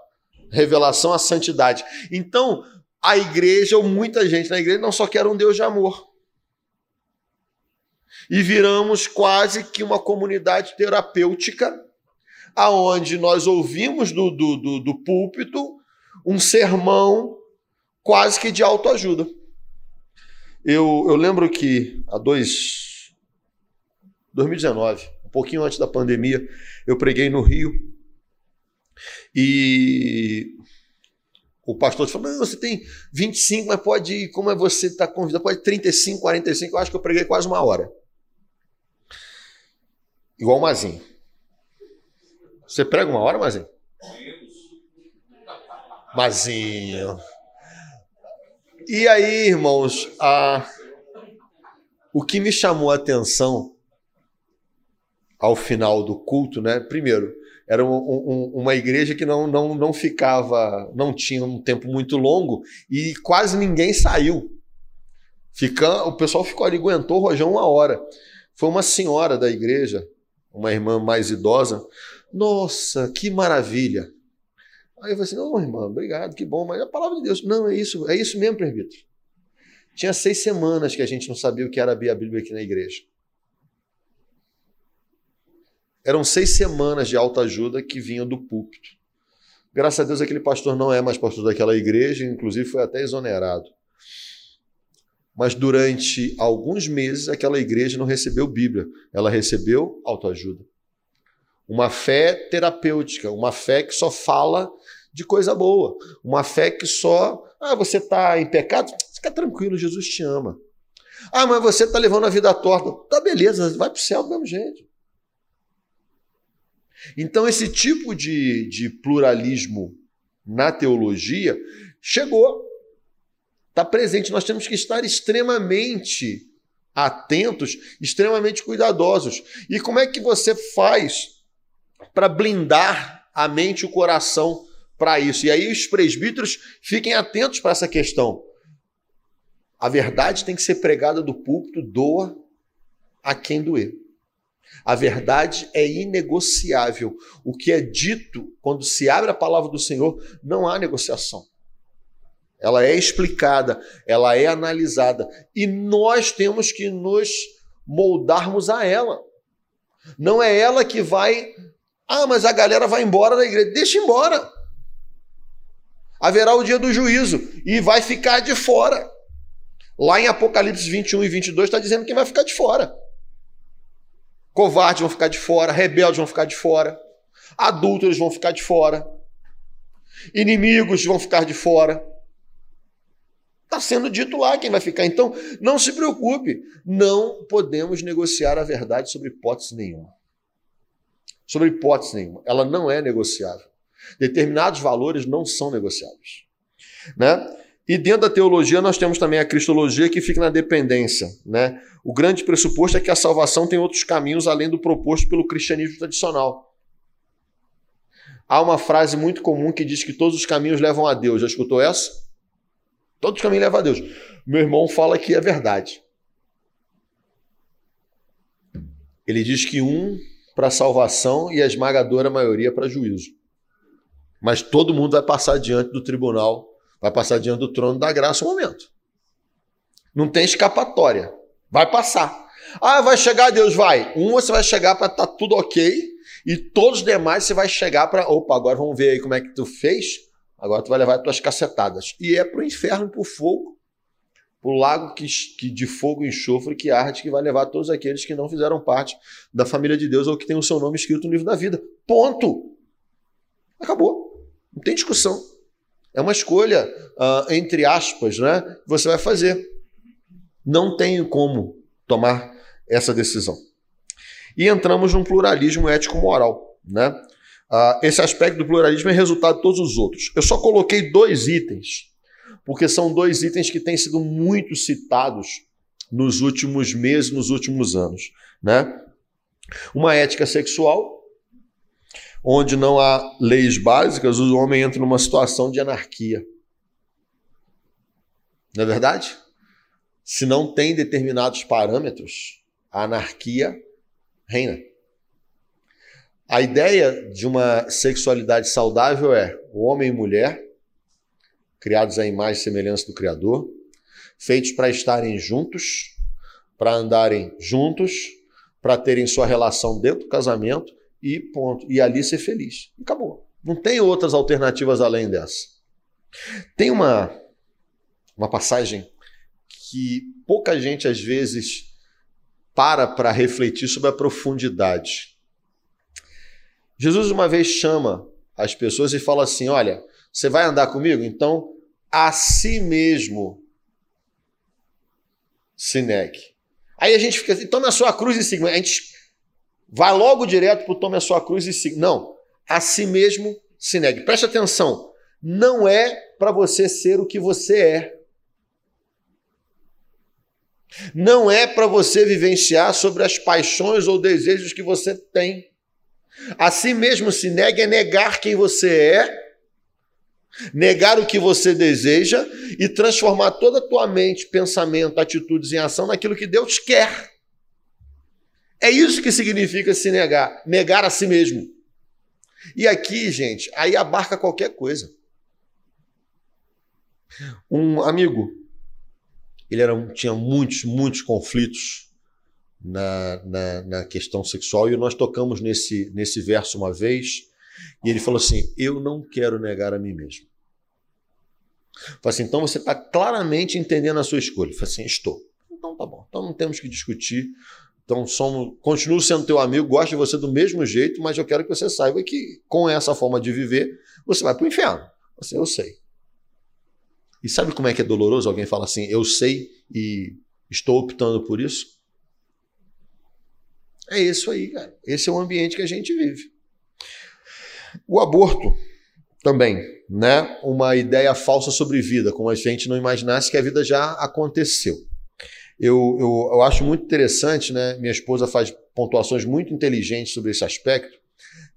revelação a santidade. Então, a igreja, ou muita gente na igreja, não só quer um Deus de amor. E viramos quase que uma comunidade terapêutica, aonde nós ouvimos do, do, do, do púlpito um sermão quase que de autoajuda. Eu, eu lembro que há dois. 2019, um pouquinho antes da pandemia, eu preguei no Rio. E o pastor falou: não, você tem 25, mas pode ir, como é você está convidado, pode 35, 45. Eu acho que eu preguei quase uma hora. Igual o Mazinho. Você prega uma hora, Mazinho? Mazinho. E aí, irmãos, a... o que me chamou a atenção ao final do culto, né? Primeiro, era um, um, uma igreja que não, não, não ficava, não tinha um tempo muito longo e quase ninguém saiu. Fica, o pessoal ficou ali, aguentou o rojão uma hora. Foi uma senhora da igreja, uma irmã mais idosa. Nossa, que maravilha! Aí eu falei assim: não, irmã, obrigado, que bom, mas é a palavra de Deus. Não, é isso, é isso mesmo, presbítero. Tinha seis semanas que a gente não sabia o que era a Bíblia aqui na igreja. Eram seis semanas de autoajuda que vinham do púlpito. Graças a Deus, aquele pastor não é mais pastor daquela igreja, inclusive foi até exonerado. Mas durante alguns meses, aquela igreja não recebeu Bíblia, ela recebeu autoajuda. Uma fé terapêutica, uma fé que só fala de coisa boa, uma fé que só. Ah, você está em pecado? Fica tranquilo, Jesus te ama. Ah, mas você está levando a vida torta. Tá beleza, vai para o céu do mesmo jeito. Então, esse tipo de, de pluralismo na teologia chegou, está presente. Nós temos que estar extremamente atentos, extremamente cuidadosos. E como é que você faz para blindar a mente e o coração para isso? E aí, os presbíteros fiquem atentos para essa questão. A verdade tem que ser pregada do púlpito, doa a quem doer. A verdade é inegociável. O que é dito quando se abre a palavra do Senhor, não há negociação. Ela é explicada, ela é analisada e nós temos que nos moldarmos a ela. Não é ela que vai, ah, mas a galera vai embora da igreja. Deixa embora. Haverá o dia do juízo e vai ficar de fora. Lá em Apocalipse 21 e 22 está dizendo quem vai ficar de fora. Covardes vão ficar de fora, rebeldes vão ficar de fora, adúlteros vão ficar de fora, inimigos vão ficar de fora. Está sendo dito lá quem vai ficar. Então, não se preocupe. Não podemos negociar a verdade sobre hipótese nenhuma. Sobre hipótese nenhuma. Ela não é negociável. Determinados valores não são negociáveis. Né? E dentro da teologia nós temos também a cristologia que fica na dependência. Né? O grande pressuposto é que a salvação tem outros caminhos além do proposto pelo cristianismo tradicional. Há uma frase muito comum que diz que todos os caminhos levam a Deus. Já escutou essa? Todos os caminhos levam a Deus. Meu irmão fala que é verdade. Ele diz que um para salvação e a esmagadora maioria para juízo. Mas todo mundo vai passar diante do tribunal Vai passar diante do trono da graça um momento. Não tem escapatória. Vai passar. Ah, vai chegar Deus, vai. Um você vai chegar para estar tá tudo ok, e todos os demais você vai chegar para, opa, agora vamos ver aí como é que tu fez. Agora tu vai levar as tuas cacetadas. E é para o inferno, para o fogo, para o lago que, que, de fogo e enxofre que arde, que vai levar todos aqueles que não fizeram parte da família de Deus ou que tem o seu nome escrito no livro da vida. Ponto. Acabou. Não tem discussão. É uma escolha, uh, entre aspas, né, que você vai fazer. Não tenho como tomar essa decisão. E entramos num pluralismo ético-moral. Né? Uh, esse aspecto do pluralismo é resultado de todos os outros. Eu só coloquei dois itens, porque são dois itens que têm sido muito citados nos últimos meses, nos últimos anos. Né? Uma ética sexual onde não há leis básicas, o homem entra numa situação de anarquia. Não é verdade? Se não tem determinados parâmetros, a anarquia reina. A ideia de uma sexualidade saudável é o homem e mulher, criados à imagem e semelhança do Criador, feitos para estarem juntos, para andarem juntos, para terem sua relação dentro do casamento e ponto. E ali ser feliz. Acabou. Não tem outras alternativas além dessa. Tem uma, uma passagem que pouca gente às vezes para para refletir sobre a profundidade. Jesus uma vez chama as pessoas e fala assim: Olha, você vai andar comigo? Então a si mesmo se negue. Aí a gente fica assim: tome a sua cruz e siga. A gente Vai logo direto para o tome a sua cruz e siga. Não. A si mesmo se negue. Preste atenção. Não é para você ser o que você é. Não é para você vivenciar sobre as paixões ou desejos que você tem. A si mesmo se negue é negar quem você é, negar o que você deseja e transformar toda a tua mente, pensamento, atitudes em ação naquilo que Deus quer. É isso que significa se negar, negar a si mesmo. E aqui, gente, aí abarca qualquer coisa. Um amigo, ele era, tinha muitos, muitos conflitos na, na, na, questão sexual e nós tocamos nesse, nesse verso uma vez e ele falou assim: Eu não quero negar a mim mesmo. Falei assim, então você está claramente entendendo a sua escolha. Falei assim: Estou. Então tá bom. Então não temos que discutir. Então, somos, continuo sendo teu amigo, gosto de você do mesmo jeito, mas eu quero que você saiba que com essa forma de viver, você vai para o inferno. Assim, eu sei. E sabe como é que é doloroso alguém fala assim, eu sei e estou optando por isso? É isso aí, cara. Esse é o ambiente que a gente vive. O aborto também, né? Uma ideia falsa sobre vida, como a gente não imaginasse que a vida já aconteceu eu, eu, eu acho muito interessante, né? Minha esposa faz pontuações muito inteligentes sobre esse aspecto,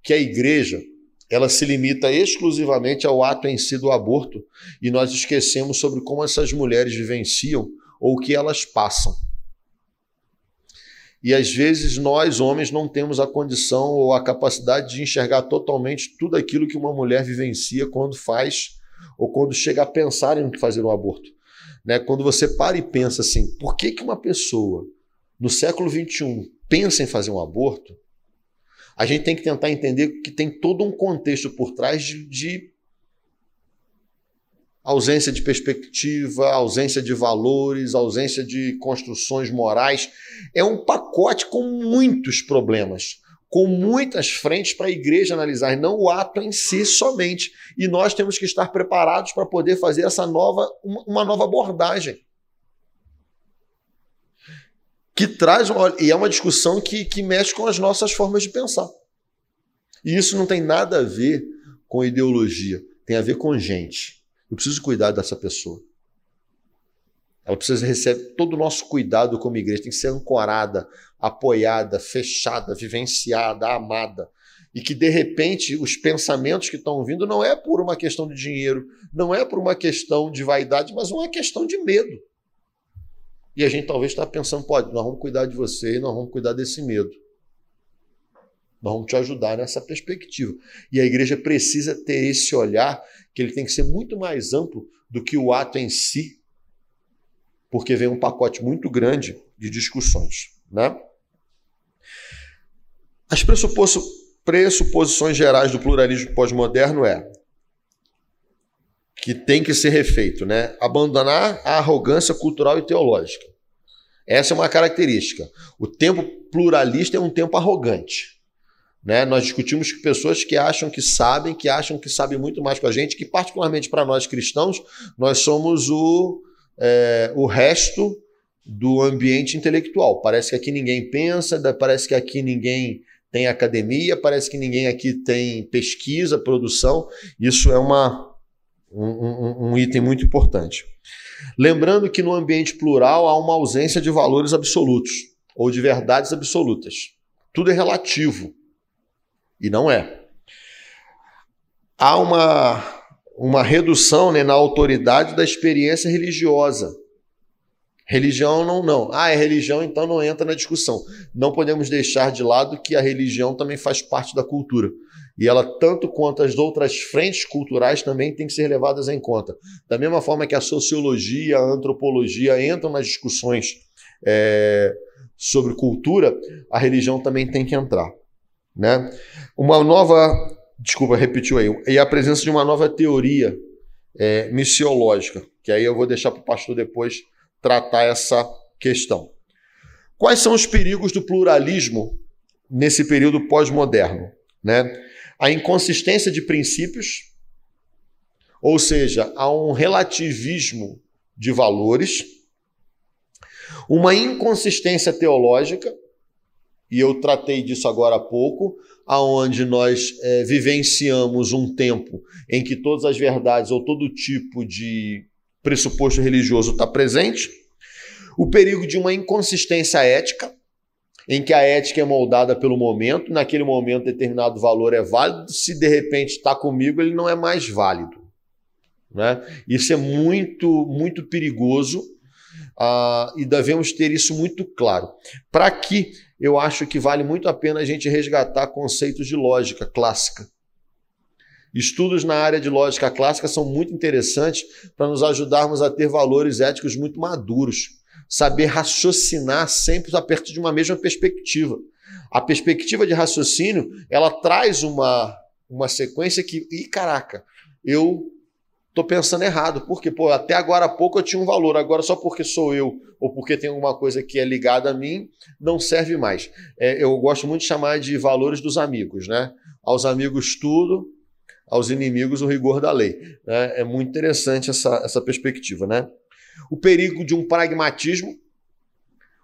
que a igreja ela se limita exclusivamente ao ato em si do aborto e nós esquecemos sobre como essas mulheres vivenciam ou o que elas passam. E às vezes nós, homens, não temos a condição ou a capacidade de enxergar totalmente tudo aquilo que uma mulher vivencia quando faz ou quando chega a pensar em fazer um aborto. Né? Quando você para e pensa assim, por que, que uma pessoa no século XXI pensa em fazer um aborto? A gente tem que tentar entender que tem todo um contexto por trás de, de ausência de perspectiva, ausência de valores, ausência de construções morais. É um pacote com muitos problemas, com muitas frentes para a igreja analisar, não o ato em si somente. E nós temos que estar preparados para poder fazer essa nova, uma nova abordagem. Que traz, e é uma discussão que, que mexe com as nossas formas de pensar. E isso não tem nada a ver com ideologia, tem a ver com gente. Eu preciso cuidar dessa pessoa. Ela precisa receber todo o nosso cuidado como igreja, tem que ser ancorada, apoiada, fechada, vivenciada, amada. E que de repente os pensamentos que estão vindo não é por uma questão de dinheiro, não é por uma questão de vaidade, mas uma questão de medo. E a gente talvez está pensando, pode, nós vamos cuidar de você e nós vamos cuidar desse medo. Nós vamos te ajudar nessa perspectiva. E a igreja precisa ter esse olhar que ele tem que ser muito mais amplo do que o ato em si, porque vem um pacote muito grande de discussões. Né? As pressuposições gerais do pluralismo pós-moderno é que tem que ser refeito, né? Abandonar a arrogância cultural e teológica. Essa é uma característica. O tempo pluralista é um tempo arrogante. Né? Nós discutimos com pessoas que acham que sabem, que acham que sabem muito mais com a gente, que, particularmente para nós cristãos, nós somos o, é, o resto do ambiente intelectual. Parece que aqui ninguém pensa, parece que aqui ninguém tem academia, parece que ninguém aqui tem pesquisa, produção. Isso é uma, um, um item muito importante. Lembrando que no ambiente plural há uma ausência de valores absolutos ou de verdades absolutas. Tudo é relativo. E não é. Há uma, uma redução né, na autoridade da experiência religiosa. Religião não, não. Ah, é religião, então não entra na discussão. Não podemos deixar de lado que a religião também faz parte da cultura. E ela, tanto quanto as outras frentes culturais, também tem que ser levadas em conta. Da mesma forma que a sociologia, a antropologia entram nas discussões é, sobre cultura, a religião também tem que entrar. Né? Uma nova, desculpa, repetiu aí, e a presença de uma nova teoria é, missiológica, que aí eu vou deixar para o pastor depois tratar essa questão. Quais são os perigos do pluralismo nesse período pós-moderno? Né? A inconsistência de princípios, ou seja, há um relativismo de valores, uma inconsistência teológica, e eu tratei disso agora há pouco, aonde nós é, vivenciamos um tempo em que todas as verdades ou todo tipo de pressuposto religioso está presente, o perigo de uma inconsistência ética, em que a ética é moldada pelo momento, naquele momento determinado valor é válido, se de repente está comigo, ele não é mais válido. Né? Isso é muito, muito perigoso uh, e devemos ter isso muito claro. Para que eu acho que vale muito a pena a gente resgatar conceitos de lógica clássica. Estudos na área de lógica clássica são muito interessantes para nos ajudarmos a ter valores éticos muito maduros, saber raciocinar sempre a partir de uma mesma perspectiva. A perspectiva de raciocínio, ela traz uma, uma sequência que, e caraca, eu tô pensando errado. Porque, pô, até agora há pouco eu tinha um valor, agora só porque sou eu ou porque tem alguma coisa que é ligada a mim, não serve mais. É, eu gosto muito de chamar de valores dos amigos, né? Aos amigos tudo, aos inimigos o rigor da lei. Né? É muito interessante essa, essa perspectiva, né? O perigo de um pragmatismo.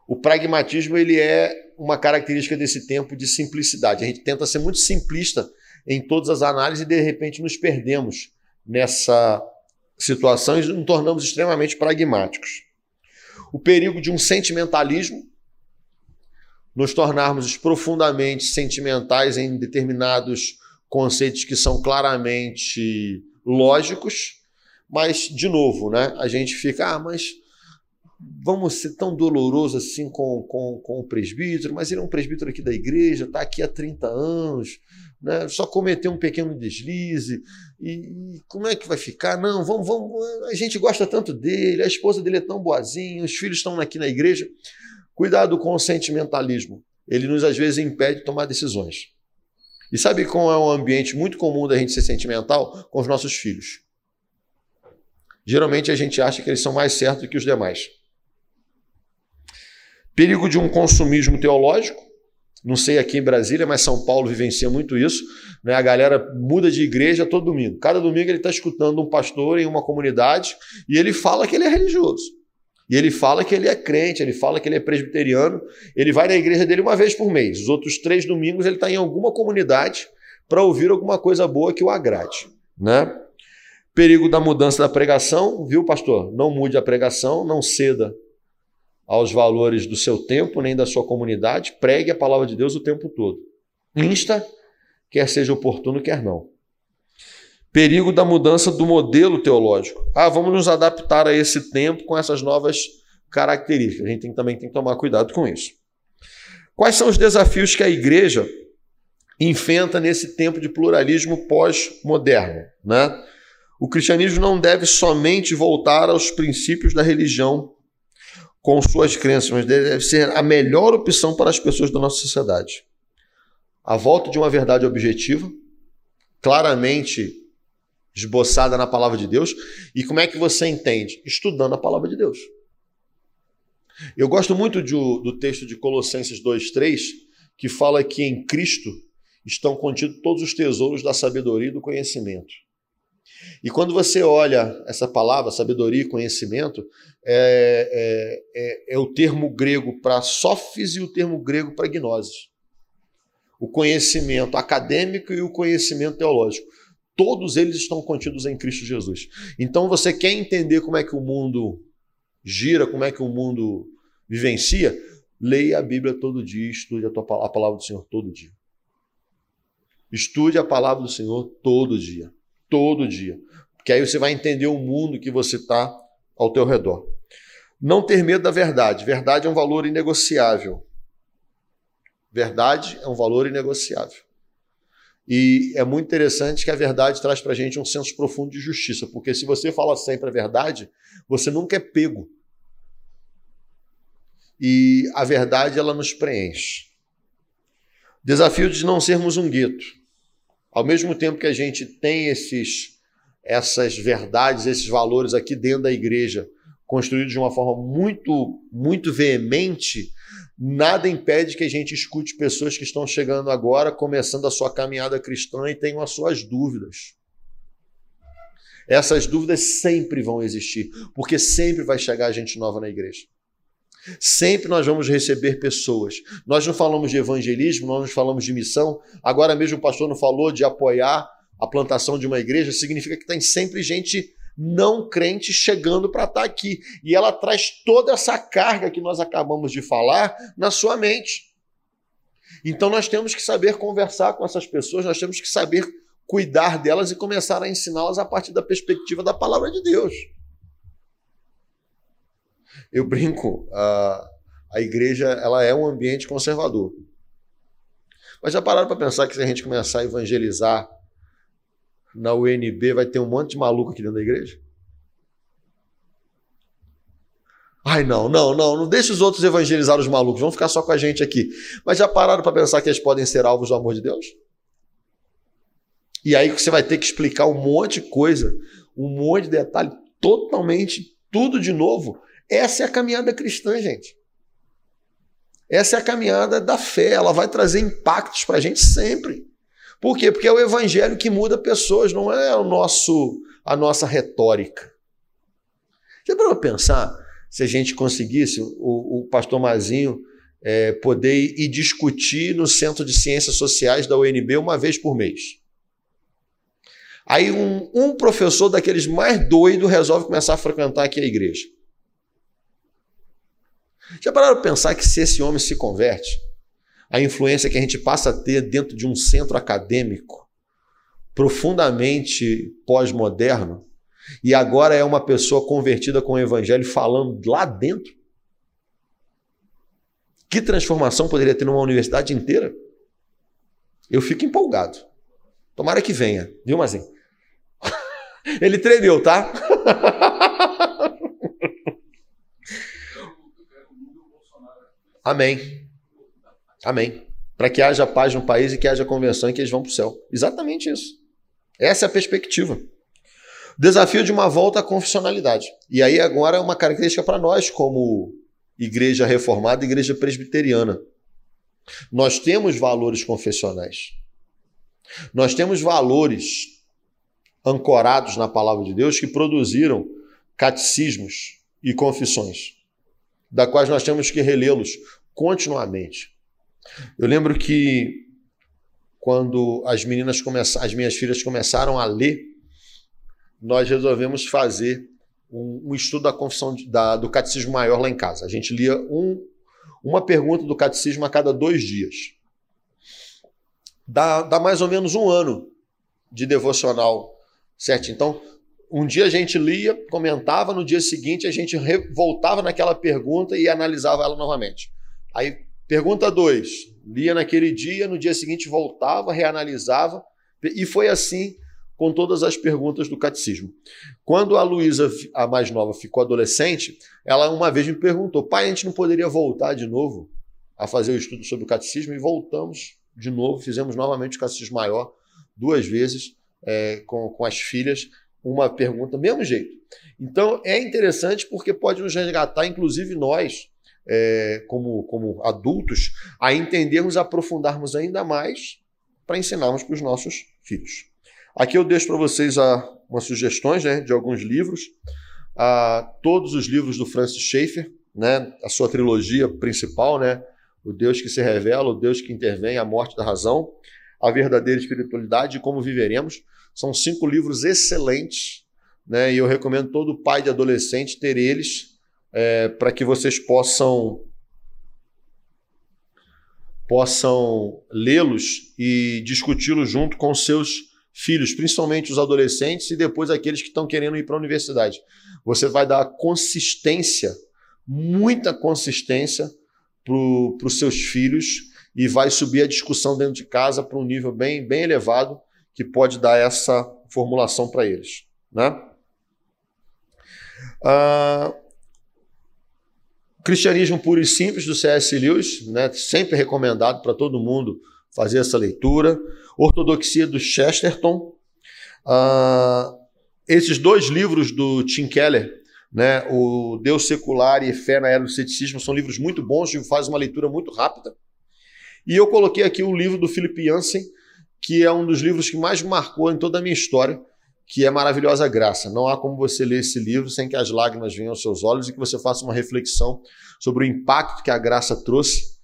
O pragmatismo ele é uma característica desse tempo de simplicidade. A gente tenta ser muito simplista em todas as análises e de repente nos perdemos nessa situação e nos tornamos extremamente pragmáticos. O perigo de um sentimentalismo, nos tornarmos profundamente sentimentais em determinados conceitos que são claramente lógicos, mas, de novo, né, a gente fica, ah, mas vamos ser tão doloroso assim com, com, com o presbítero, mas ele é um presbítero aqui da igreja, está aqui há 30 anos, né? só cometeu um pequeno deslize, e, e, como é que vai ficar? Não, vamos, vamos, a gente gosta tanto dele, a esposa dele é tão boazinha, os filhos estão aqui na igreja. Cuidado com o sentimentalismo, ele nos às vezes impede de tomar decisões. E sabe qual é um ambiente muito comum da gente ser sentimental? Com os nossos filhos. Geralmente a gente acha que eles são mais certos que os demais. Perigo de um consumismo teológico. Não sei aqui em Brasília, mas São Paulo vivencia muito isso. Né? A galera muda de igreja todo domingo. Cada domingo ele está escutando um pastor em uma comunidade e ele fala que ele é religioso. E ele fala que ele é crente, ele fala que ele é presbiteriano. Ele vai na igreja dele uma vez por mês. Os outros três domingos ele está em alguma comunidade para ouvir alguma coisa boa que o agrade. Né? Perigo da mudança da pregação, viu, pastor? Não mude a pregação, não ceda aos valores do seu tempo nem da sua comunidade, pregue a palavra de Deus o tempo todo. Insta, quer seja oportuno, quer não. Perigo da mudança do modelo teológico. Ah, vamos nos adaptar a esse tempo com essas novas características. A gente tem, também tem que tomar cuidado com isso. Quais são os desafios que a igreja enfrenta nesse tempo de pluralismo pós-moderno? Né? O cristianismo não deve somente voltar aos princípios da religião com suas crenças, mas deve ser a melhor opção para as pessoas da nossa sociedade. A volta de uma verdade objetiva, claramente esboçada na palavra de Deus. E como é que você entende? Estudando a palavra de Deus. Eu gosto muito de, do texto de Colossenses 2,3, que fala que em Cristo estão contidos todos os tesouros da sabedoria e do conhecimento. E quando você olha essa palavra, sabedoria e conhecimento, é, é, é, é o termo grego para sofis e o termo grego para gnose. O conhecimento acadêmico e o conhecimento teológico. Todos eles estão contidos em Cristo Jesus. Então você quer entender como é que o mundo gira, como é que o mundo vivencia? Leia a Bíblia todo dia, estude a, tua, a palavra do Senhor todo dia. Estude a palavra do Senhor todo dia todo dia. Porque aí você vai entender o mundo que você está ao teu redor. Não ter medo da verdade. Verdade é um valor inegociável. Verdade é um valor inegociável. E é muito interessante que a verdade traz para a gente um senso profundo de justiça, porque se você fala sempre a verdade, você nunca é pego. E a verdade ela nos preenche. Desafio de não sermos um gueto. Ao mesmo tempo que a gente tem esses, essas verdades, esses valores aqui dentro da igreja, construídos de uma forma muito, muito veemente, nada impede que a gente escute pessoas que estão chegando agora, começando a sua caminhada cristã e tenham as suas dúvidas. Essas dúvidas sempre vão existir, porque sempre vai chegar gente nova na igreja. Sempre nós vamos receber pessoas. Nós não falamos de evangelismo, nós não falamos de missão. Agora mesmo o pastor não falou de apoiar a plantação de uma igreja, significa que tem sempre gente não crente chegando para estar tá aqui. E ela traz toda essa carga que nós acabamos de falar na sua mente. Então nós temos que saber conversar com essas pessoas, nós temos que saber cuidar delas e começar a ensiná-las a partir da perspectiva da palavra de Deus. Eu brinco, a, a igreja ela é um ambiente conservador. Mas já pararam para pensar que se a gente começar a evangelizar na UNB, vai ter um monte de maluco aqui dentro da igreja? Ai, não, não, não, não deixe os outros evangelizar os malucos, vamos ficar só com a gente aqui. Mas já pararam para pensar que eles podem ser alvos do amor de Deus? E aí você vai ter que explicar um monte de coisa, um monte de detalhe, totalmente, tudo de novo, essa é a caminhada cristã, gente. Essa é a caminhada da fé. Ela vai trazer impactos para a gente sempre. Por quê? Porque é o evangelho que muda pessoas, não é o nosso, a nossa retórica. Já para pensar se a gente conseguisse, o, o pastor Mazinho, é, poder ir discutir no Centro de Ciências Sociais da UNB uma vez por mês. Aí um, um professor daqueles mais doidos resolve começar a frequentar aqui a igreja. Já pararam para pensar que se esse homem se converte, a influência que a gente passa a ter dentro de um centro acadêmico profundamente pós-moderno, e agora é uma pessoa convertida com o evangelho falando lá dentro? Que transformação poderia ter numa universidade inteira? Eu fico empolgado. Tomara que venha, viu, Mazinho? Ele tremeu, tá? Amém. Amém. Para que haja paz no país e que haja convenção e que eles vão para o céu. Exatamente isso. Essa é a perspectiva. Desafio de uma volta à confessionalidade. E aí agora é uma característica para nós, como igreja reformada, igreja presbiteriana. Nós temos valores confessionais. Nós temos valores ancorados na palavra de Deus que produziram catecismos e confissões, da quais nós temos que relê-los continuamente. Eu lembro que quando as meninas começaram, as minhas filhas começaram a ler, nós resolvemos fazer um, um estudo da confissão de, da, do catecismo maior lá em casa. A gente lia um, uma pergunta do catecismo a cada dois dias. Dá, dá mais ou menos um ano de devocional, certo? Então, um dia a gente lia, comentava, no dia seguinte a gente voltava naquela pergunta e analisava ela novamente. Aí, pergunta 2, lia naquele dia, no dia seguinte voltava, reanalisava, e foi assim com todas as perguntas do catecismo. Quando a Luísa, a mais nova, ficou adolescente, ela uma vez me perguntou: pai, a gente não poderia voltar de novo a fazer o estudo sobre o catecismo? E voltamos de novo, fizemos novamente o catecismo maior, duas vezes, é, com, com as filhas, uma pergunta, mesmo jeito. Então é interessante porque pode nos resgatar, inclusive nós, é, como, como adultos, a entendermos, aprofundarmos ainda mais para ensinarmos para os nossos filhos. Aqui eu deixo para vocês a, umas sugestões né, de alguns livros. A, todos os livros do Francis Schaeffer, né, a sua trilogia principal, né, O Deus que se revela, O Deus que intervém, A Morte da Razão, A Verdadeira Espiritualidade e Como Viveremos. São cinco livros excelentes né, e eu recomendo todo pai de adolescente ter eles é, para que vocês possam possam lê-los e discuti-los junto com seus filhos, principalmente os adolescentes e depois aqueles que estão querendo ir para a universidade. Você vai dar consistência, muita consistência para os seus filhos e vai subir a discussão dentro de casa para um nível bem, bem elevado que pode dar essa formulação para eles. Né? Ah, Cristianismo Puro e Simples, do C.S. Lewis, né? sempre recomendado para todo mundo fazer essa leitura. Ortodoxia do Chesterton. Uh, esses dois livros do Tim Keller, né, o Deus Secular e Fé na Era do Ceticismo, são livros muito bons e faz uma leitura muito rápida. E eu coloquei aqui o livro do Philip Yancey, que é um dos livros que mais marcou em toda a minha história, que é Maravilhosa Graça. Não há como você ler esse livro sem que as lágrimas venham aos seus olhos e que você faça uma reflexão sobre o impacto que a graça trouxe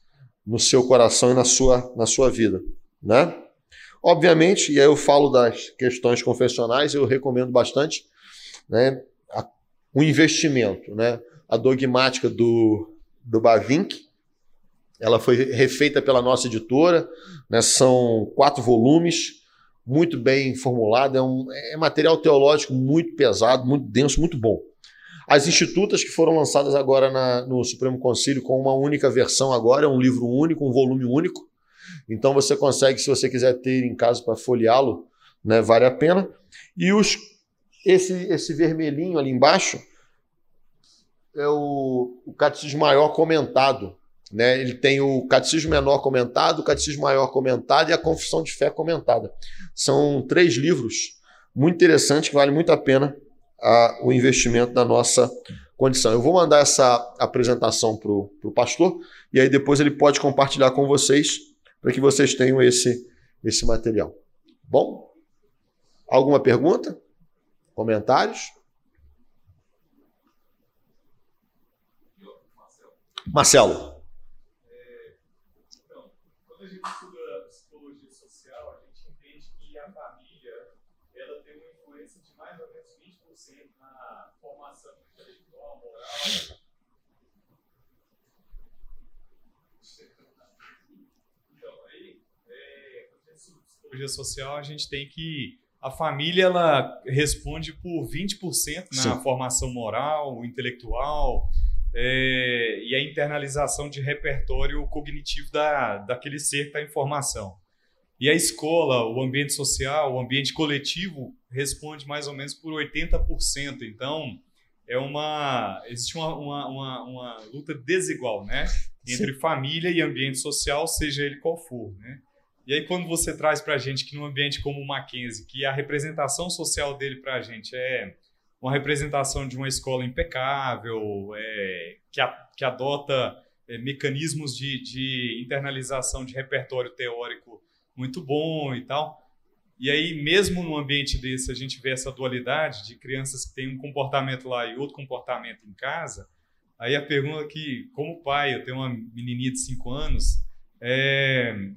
no seu coração e na sua, na sua vida, né? Obviamente, e aí eu falo das questões confessionais, eu recomendo bastante né, o investimento, né? A dogmática do, do Bavinck, ela foi refeita pela nossa editora, né, são quatro volumes, muito bem formulado, é, um, é material teológico muito pesado, muito denso, muito bom. As institutas que foram lançadas agora na, no Supremo Conselho com uma única versão agora, é um livro único, um volume único. Então você consegue, se você quiser ter em casa para folheá-lo, né, vale a pena. E os, esse, esse vermelhinho ali embaixo é o, o Catecismo Maior comentado. Né? Ele tem o Catecismo Menor comentado, o Catecismo Maior comentado e a Confissão de Fé comentada. São três livros muito interessantes que vale muito a pena a, o investimento da nossa condição. Eu vou mandar essa apresentação para o pastor e aí depois ele pode compartilhar com vocês para que vocês tenham esse, esse material. Bom? Alguma pergunta? Comentários? Marcelo. Psicologia social, a gente tem que a família ela responde por 20% na Sim. formação moral, intelectual é, e a internalização de repertório cognitivo da, daquele ser que está em formação. E a escola, o ambiente social, o ambiente coletivo responde mais ou menos por 80%. Então, é uma existe uma, uma, uma, uma luta desigual, né? Entre Sim. família e ambiente social, seja ele qual for, né? E aí, quando você traz para a gente que num ambiente como o Mackenzie, que a representação social dele para a gente é uma representação de uma escola impecável, é, que, a, que adota é, mecanismos de, de internalização de repertório teórico muito bom e tal. E aí, mesmo num ambiente desse, a gente vê essa dualidade de crianças que têm um comportamento lá e outro comportamento em casa. Aí a pergunta que, como pai, eu tenho uma menininha de 5 anos, é,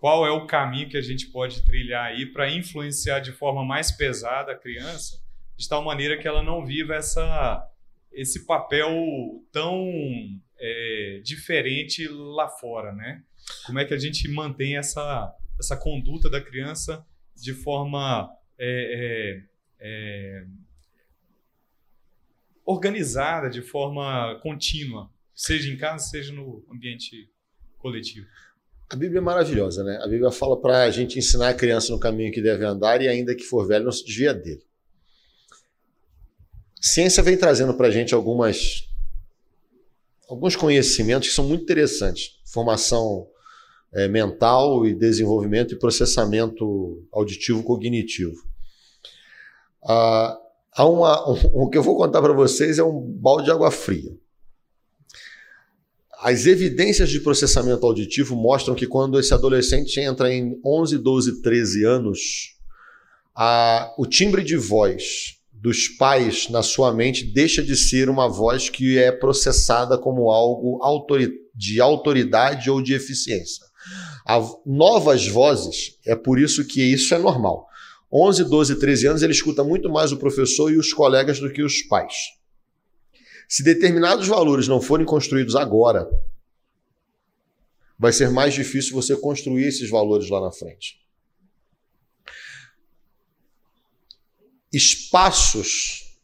qual é o caminho que a gente pode trilhar aí para influenciar de forma mais pesada a criança, de tal maneira que ela não viva essa, esse papel tão é, diferente lá fora, né? Como é que a gente mantém essa, essa conduta da criança de forma é, é, é organizada, de forma contínua, seja em casa, seja no ambiente coletivo? A Bíblia é maravilhosa, né? A Bíblia fala para a gente ensinar a criança no caminho que deve andar e ainda que for velho, não se desvia dele. Ciência vem trazendo para a gente algumas, alguns conhecimentos que são muito interessantes. Formação é, mental e desenvolvimento e processamento auditivo cognitivo. Ah, há uma, um, o que eu vou contar para vocês é um balde de água fria. As evidências de processamento auditivo mostram que quando esse adolescente entra em 11, 12, 13 anos, a, o timbre de voz dos pais na sua mente deixa de ser uma voz que é processada como algo autori de autoridade ou de eficiência. A, novas vozes, é por isso que isso é normal. 11, 12, 13 anos, ele escuta muito mais o professor e os colegas do que os pais. Se determinados valores não forem construídos agora, vai ser mais difícil você construir esses valores lá na frente. Espaços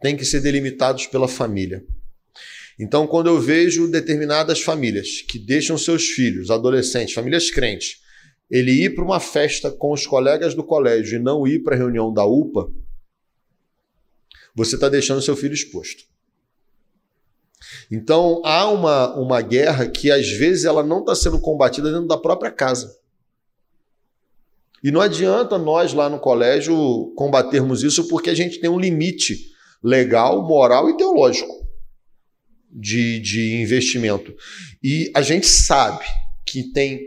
têm que ser delimitados pela família. Então, quando eu vejo determinadas famílias que deixam seus filhos, adolescentes, famílias crentes, ele ir para uma festa com os colegas do colégio e não ir para a reunião da UPA, você está deixando seu filho exposto. Então há uma, uma guerra que às vezes ela não está sendo combatida dentro da própria casa. E não adianta nós lá no colégio combatermos isso porque a gente tem um limite legal, moral e teológico de, de investimento. E a gente sabe que tem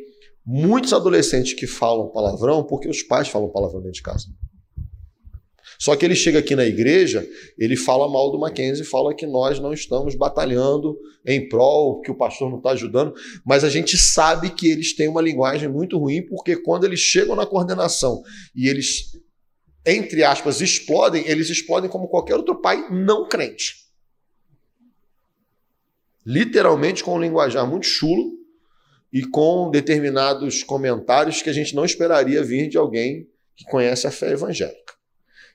muitos adolescentes que falam palavrão porque os pais falam palavrão dentro de casa. Só que ele chega aqui na igreja, ele fala mal do Mackenzie, fala que nós não estamos batalhando em prol, que o pastor não está ajudando, mas a gente sabe que eles têm uma linguagem muito ruim, porque quando eles chegam na coordenação e eles, entre aspas, explodem, eles explodem como qualquer outro pai não crente. Literalmente com um linguajar muito chulo e com determinados comentários que a gente não esperaria vir de alguém que conhece a fé evangélica.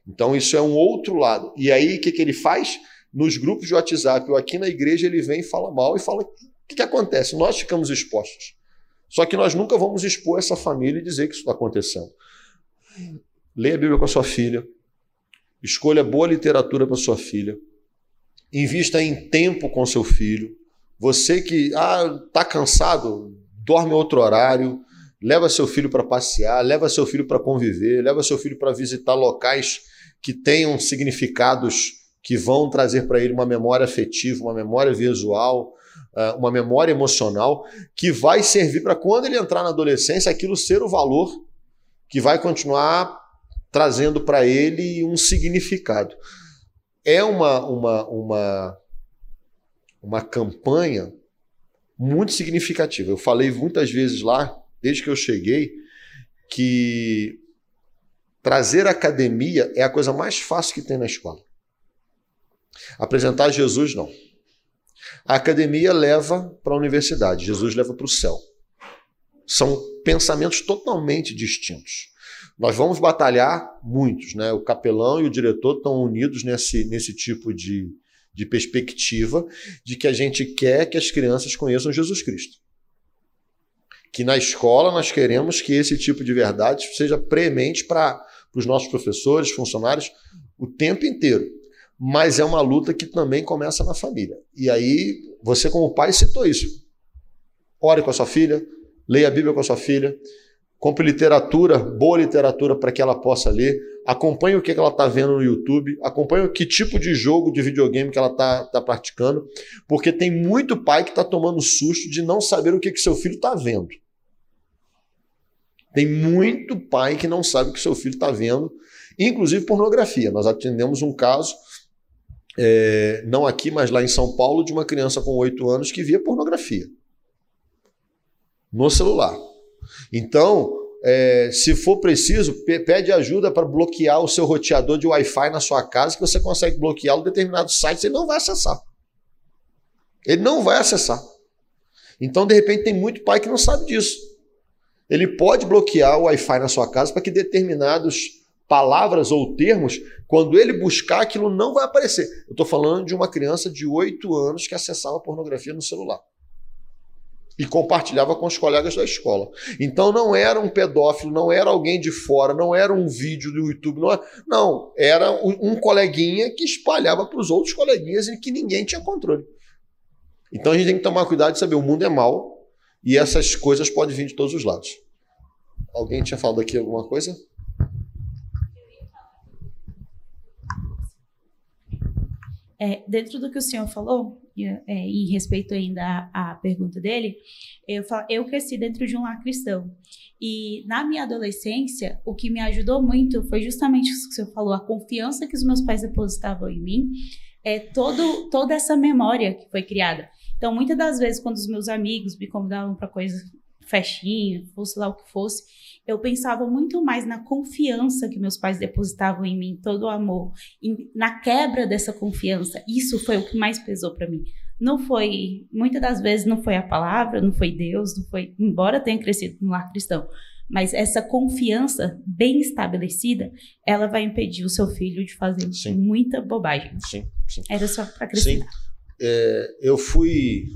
Então isso é um outro lado. E aí o que, que ele faz? Nos grupos de WhatsApp ou aqui na igreja ele vem e fala mal e fala o que, que acontece? Nós ficamos expostos. Só que nós nunca vamos expor essa família e dizer que isso está acontecendo. Leia a Bíblia com a sua filha. Escolha boa literatura para sua filha. Invista em tempo com seu filho. Você que ah, tá cansado, dorme outro horário, leva seu filho para passear, leva seu filho para conviver, leva seu filho para visitar locais que tenham significados que vão trazer para ele uma memória afetiva, uma memória visual, ah, uma memória emocional, que vai servir para quando ele entrar na adolescência aquilo ser o valor que vai continuar trazendo para ele um significado. É uma, uma, uma, uma campanha muito significativa. Eu falei muitas vezes lá, desde que eu cheguei, que Trazer academia é a coisa mais fácil que tem na escola. Apresentar Jesus, não. A academia leva para a universidade, Jesus leva para o céu. São pensamentos totalmente distintos. Nós vamos batalhar muitos, né? O capelão e o diretor estão unidos nesse, nesse tipo de, de perspectiva de que a gente quer que as crianças conheçam Jesus Cristo. Que na escola nós queremos que esse tipo de verdade seja premente para os nossos professores, funcionários, o tempo inteiro. Mas é uma luta que também começa na família. E aí, você, como pai, citou isso. Ore com a sua filha, leia a Bíblia com a sua filha, compre literatura, boa literatura para que ela possa ler, acompanhe o que ela está vendo no YouTube, acompanhe que tipo de jogo de videogame que ela está tá praticando, porque tem muito pai que está tomando susto de não saber o que, que seu filho está vendo. Tem muito pai que não sabe o que seu filho está vendo, inclusive pornografia. Nós atendemos um caso, é, não aqui, mas lá em São Paulo, de uma criança com 8 anos que via pornografia no celular. Então, é, se for preciso, pede ajuda para bloquear o seu roteador de Wi-Fi na sua casa, que você consegue bloqueá-lo determinados sites, ele não vai acessar. Ele não vai acessar. Então, de repente, tem muito pai que não sabe disso. Ele pode bloquear o Wi-Fi na sua casa para que determinados palavras ou termos, quando ele buscar, aquilo não vai aparecer. Eu estou falando de uma criança de 8 anos que acessava pornografia no celular e compartilhava com os colegas da escola. Então não era um pedófilo, não era alguém de fora, não era um vídeo do YouTube, não, era, não, era um, um coleguinha que espalhava para os outros coleguinhas e que ninguém tinha controle. Então a gente tem que tomar cuidado de saber o mundo é mau e essas coisas podem vir de todos os lados. Alguém tinha falado aqui alguma coisa? É, dentro do que o senhor falou, é, em respeito ainda à, à pergunta dele, eu, falo, eu cresci dentro de um lar cristão. E na minha adolescência, o que me ajudou muito foi justamente isso que o senhor falou, a confiança que os meus pais depositavam em mim, é todo, toda essa memória que foi criada. Então, muitas das vezes, quando os meus amigos me convidavam para coisa, festinha, fosse lá o que fosse, eu pensava muito mais na confiança que meus pais depositavam em mim, todo o amor, na quebra dessa confiança. Isso foi o que mais pesou para mim. Não foi, muitas das vezes não foi a palavra, não foi Deus, não foi, embora tenha crescido no lar cristão, mas essa confiança bem estabelecida, ela vai impedir o seu filho de fazer sim. muita bobagem. Sim, sim. Era só para crescer. Sim. É, eu fui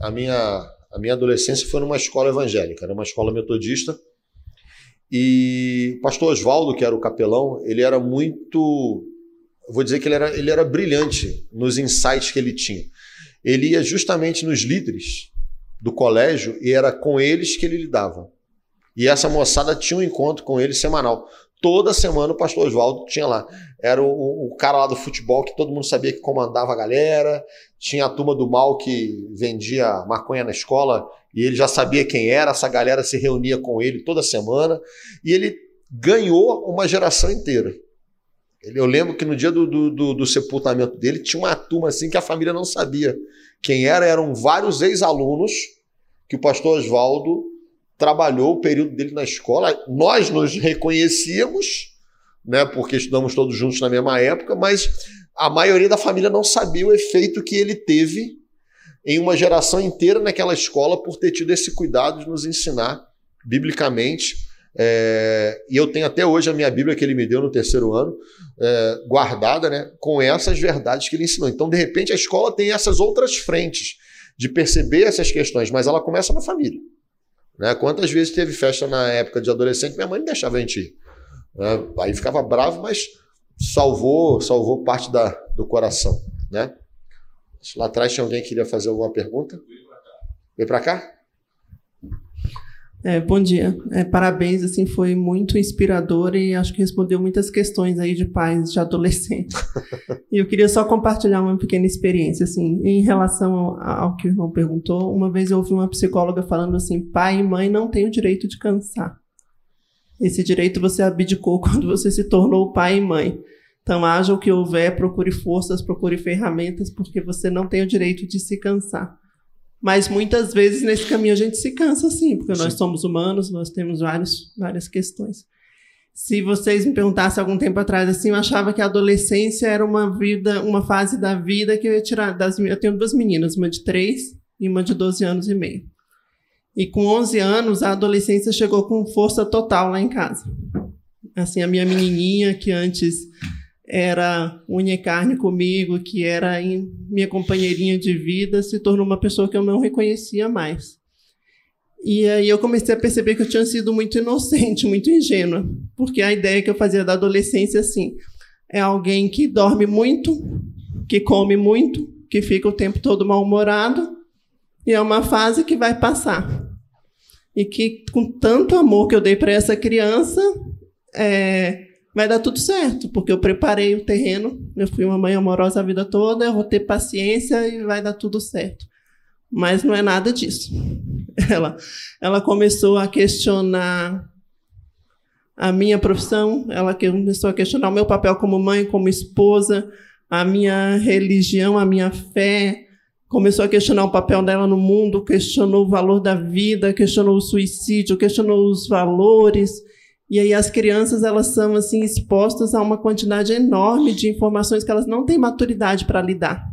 a minha a minha adolescência foi numa escola evangélica, era uma escola metodista e o pastor Oswaldo, que era o capelão, ele era muito. Vou dizer que ele era, ele era brilhante nos insights que ele tinha. Ele ia justamente nos líderes do colégio e era com eles que ele lidava. E essa moçada tinha um encontro com ele semanal. Toda semana o pastor Oswaldo tinha lá. Era o, o, cara lá do futebol que todo mundo sabia que comandava a galera. Tinha a turma do mal que vendia maconha na escola e ele já sabia quem era, essa galera se reunia com ele toda semana, e ele ganhou uma geração inteira. Eu lembro que no dia do, do, do, sepultamento dele tinha uma turma assim que a família não sabia quem era, eram vários ex-alunos que o pastor Oswaldo trabalhou o período dele na escola. Nós nos reconhecíamos, né, porque estudamos todos juntos na mesma época, mas a maioria da família não sabia o efeito que ele teve em uma geração inteira naquela escola por ter tido esse cuidado de nos ensinar biblicamente. É, e eu tenho até hoje a minha Bíblia que ele me deu no terceiro ano, é, guardada né, com essas verdades que ele ensinou. Então, de repente, a escola tem essas outras frentes de perceber essas questões, mas ela começa na família. Né? Quantas vezes teve festa na época de adolescente, minha mãe não deixava a gente ir. Né? Aí ficava bravo, mas salvou, salvou parte da, do coração. Né? Lá atrás tinha alguém que queria fazer alguma pergunta? Vem para cá? É, bom dia. É, parabéns, assim, foi muito inspirador e acho que respondeu muitas questões aí de pais, de adolescentes. e eu queria só compartilhar uma pequena experiência, assim, em relação ao que o irmão perguntou. Uma vez eu ouvi uma psicóloga falando assim, pai e mãe não têm o direito de cansar. Esse direito você abdicou quando você se tornou pai e mãe. Então, haja o que houver, procure forças, procure ferramentas, porque você não tem o direito de se cansar. Mas muitas vezes nesse caminho a gente se cansa sim, porque sim. nós somos humanos, nós temos vários, várias questões. Se vocês me perguntassem algum tempo atrás assim, eu achava que a adolescência era uma vida, uma fase da vida que eu ia tirar das eu tenho duas meninas, uma de três e uma de 12 anos e meio. E com 11 anos a adolescência chegou com força total lá em casa Assim, a minha menininha, que antes era unha e carne comigo, que era minha companheirinha de vida, se tornou uma pessoa que eu não reconhecia mais. E aí eu comecei a perceber que eu tinha sido muito inocente, muito ingênua, porque a ideia que eu fazia da adolescência assim, é alguém que dorme muito, que come muito, que fica o tempo todo mal-humorado, e é uma fase que vai passar. E que, com tanto amor que eu dei para essa criança, é, vai dar tudo certo, porque eu preparei o terreno, eu fui uma mãe amorosa a vida toda, eu vou ter paciência e vai dar tudo certo. Mas não é nada disso. Ela, ela começou a questionar a minha profissão, ela começou a questionar o meu papel como mãe, como esposa, a minha religião, a minha fé, começou a questionar o papel dela no mundo, questionou o valor da vida, questionou o suicídio, questionou os valores. E aí as crianças elas são assim expostas a uma quantidade enorme de informações que elas não têm maturidade para lidar.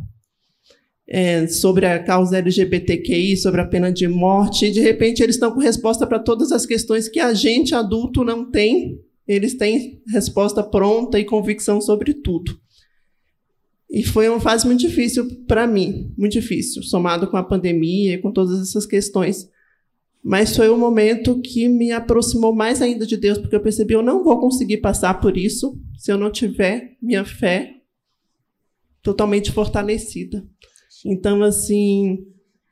É, sobre a causa LGBTQI, sobre a pena de morte, e de repente eles estão com resposta para todas as questões que a gente adulto não tem. Eles têm resposta pronta e convicção sobre tudo. E foi uma fase muito difícil para mim, muito difícil, somado com a pandemia e com todas essas questões. Mas foi um momento que me aproximou mais ainda de Deus, porque eu percebi eu não vou conseguir passar por isso se eu não tiver minha fé totalmente fortalecida. Então, assim,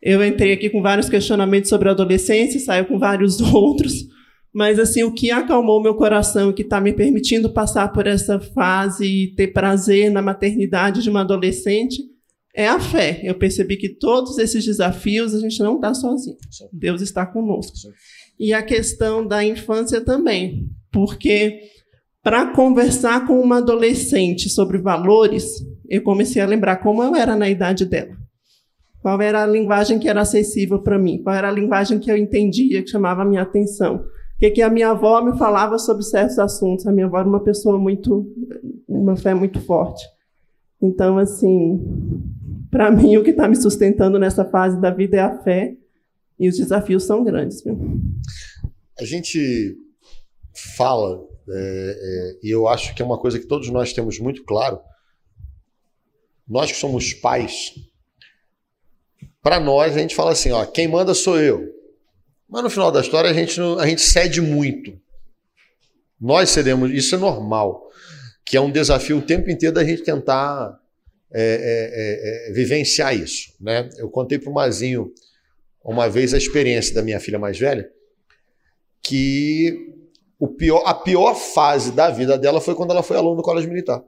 eu entrei aqui com vários questionamentos sobre a adolescência, saio com vários outros, mas assim, o que acalmou meu coração, que está me permitindo passar por essa fase e ter prazer na maternidade de uma adolescente, é a fé. Eu percebi que todos esses desafios a gente não está sozinho. Deus está conosco. E a questão da infância também, porque para conversar com uma adolescente sobre valores, eu comecei a lembrar como eu era na idade dela. Qual era a linguagem que era acessível para mim? Qual era a linguagem que eu entendia, que chamava a minha atenção? que, que a minha avó me falava sobre certos assuntos. A minha avó era uma pessoa muito, uma fé muito forte. Então, assim, para mim, o que está me sustentando nessa fase da vida é a fé e os desafios são grandes. Viu? A gente fala, é, é, e eu acho que é uma coisa que todos nós temos muito claro. Nós que somos pais, para nós a gente fala assim: ó, quem manda sou eu. Mas no final da história a gente, a gente cede muito. Nós cedemos, isso é normal. Que é um desafio o tempo inteiro da gente tentar é, é, é, é vivenciar isso. Né? Eu contei para o Mazinho uma vez a experiência da minha filha mais velha, que o pior, a pior fase da vida dela foi quando ela foi aluna do colégio militar.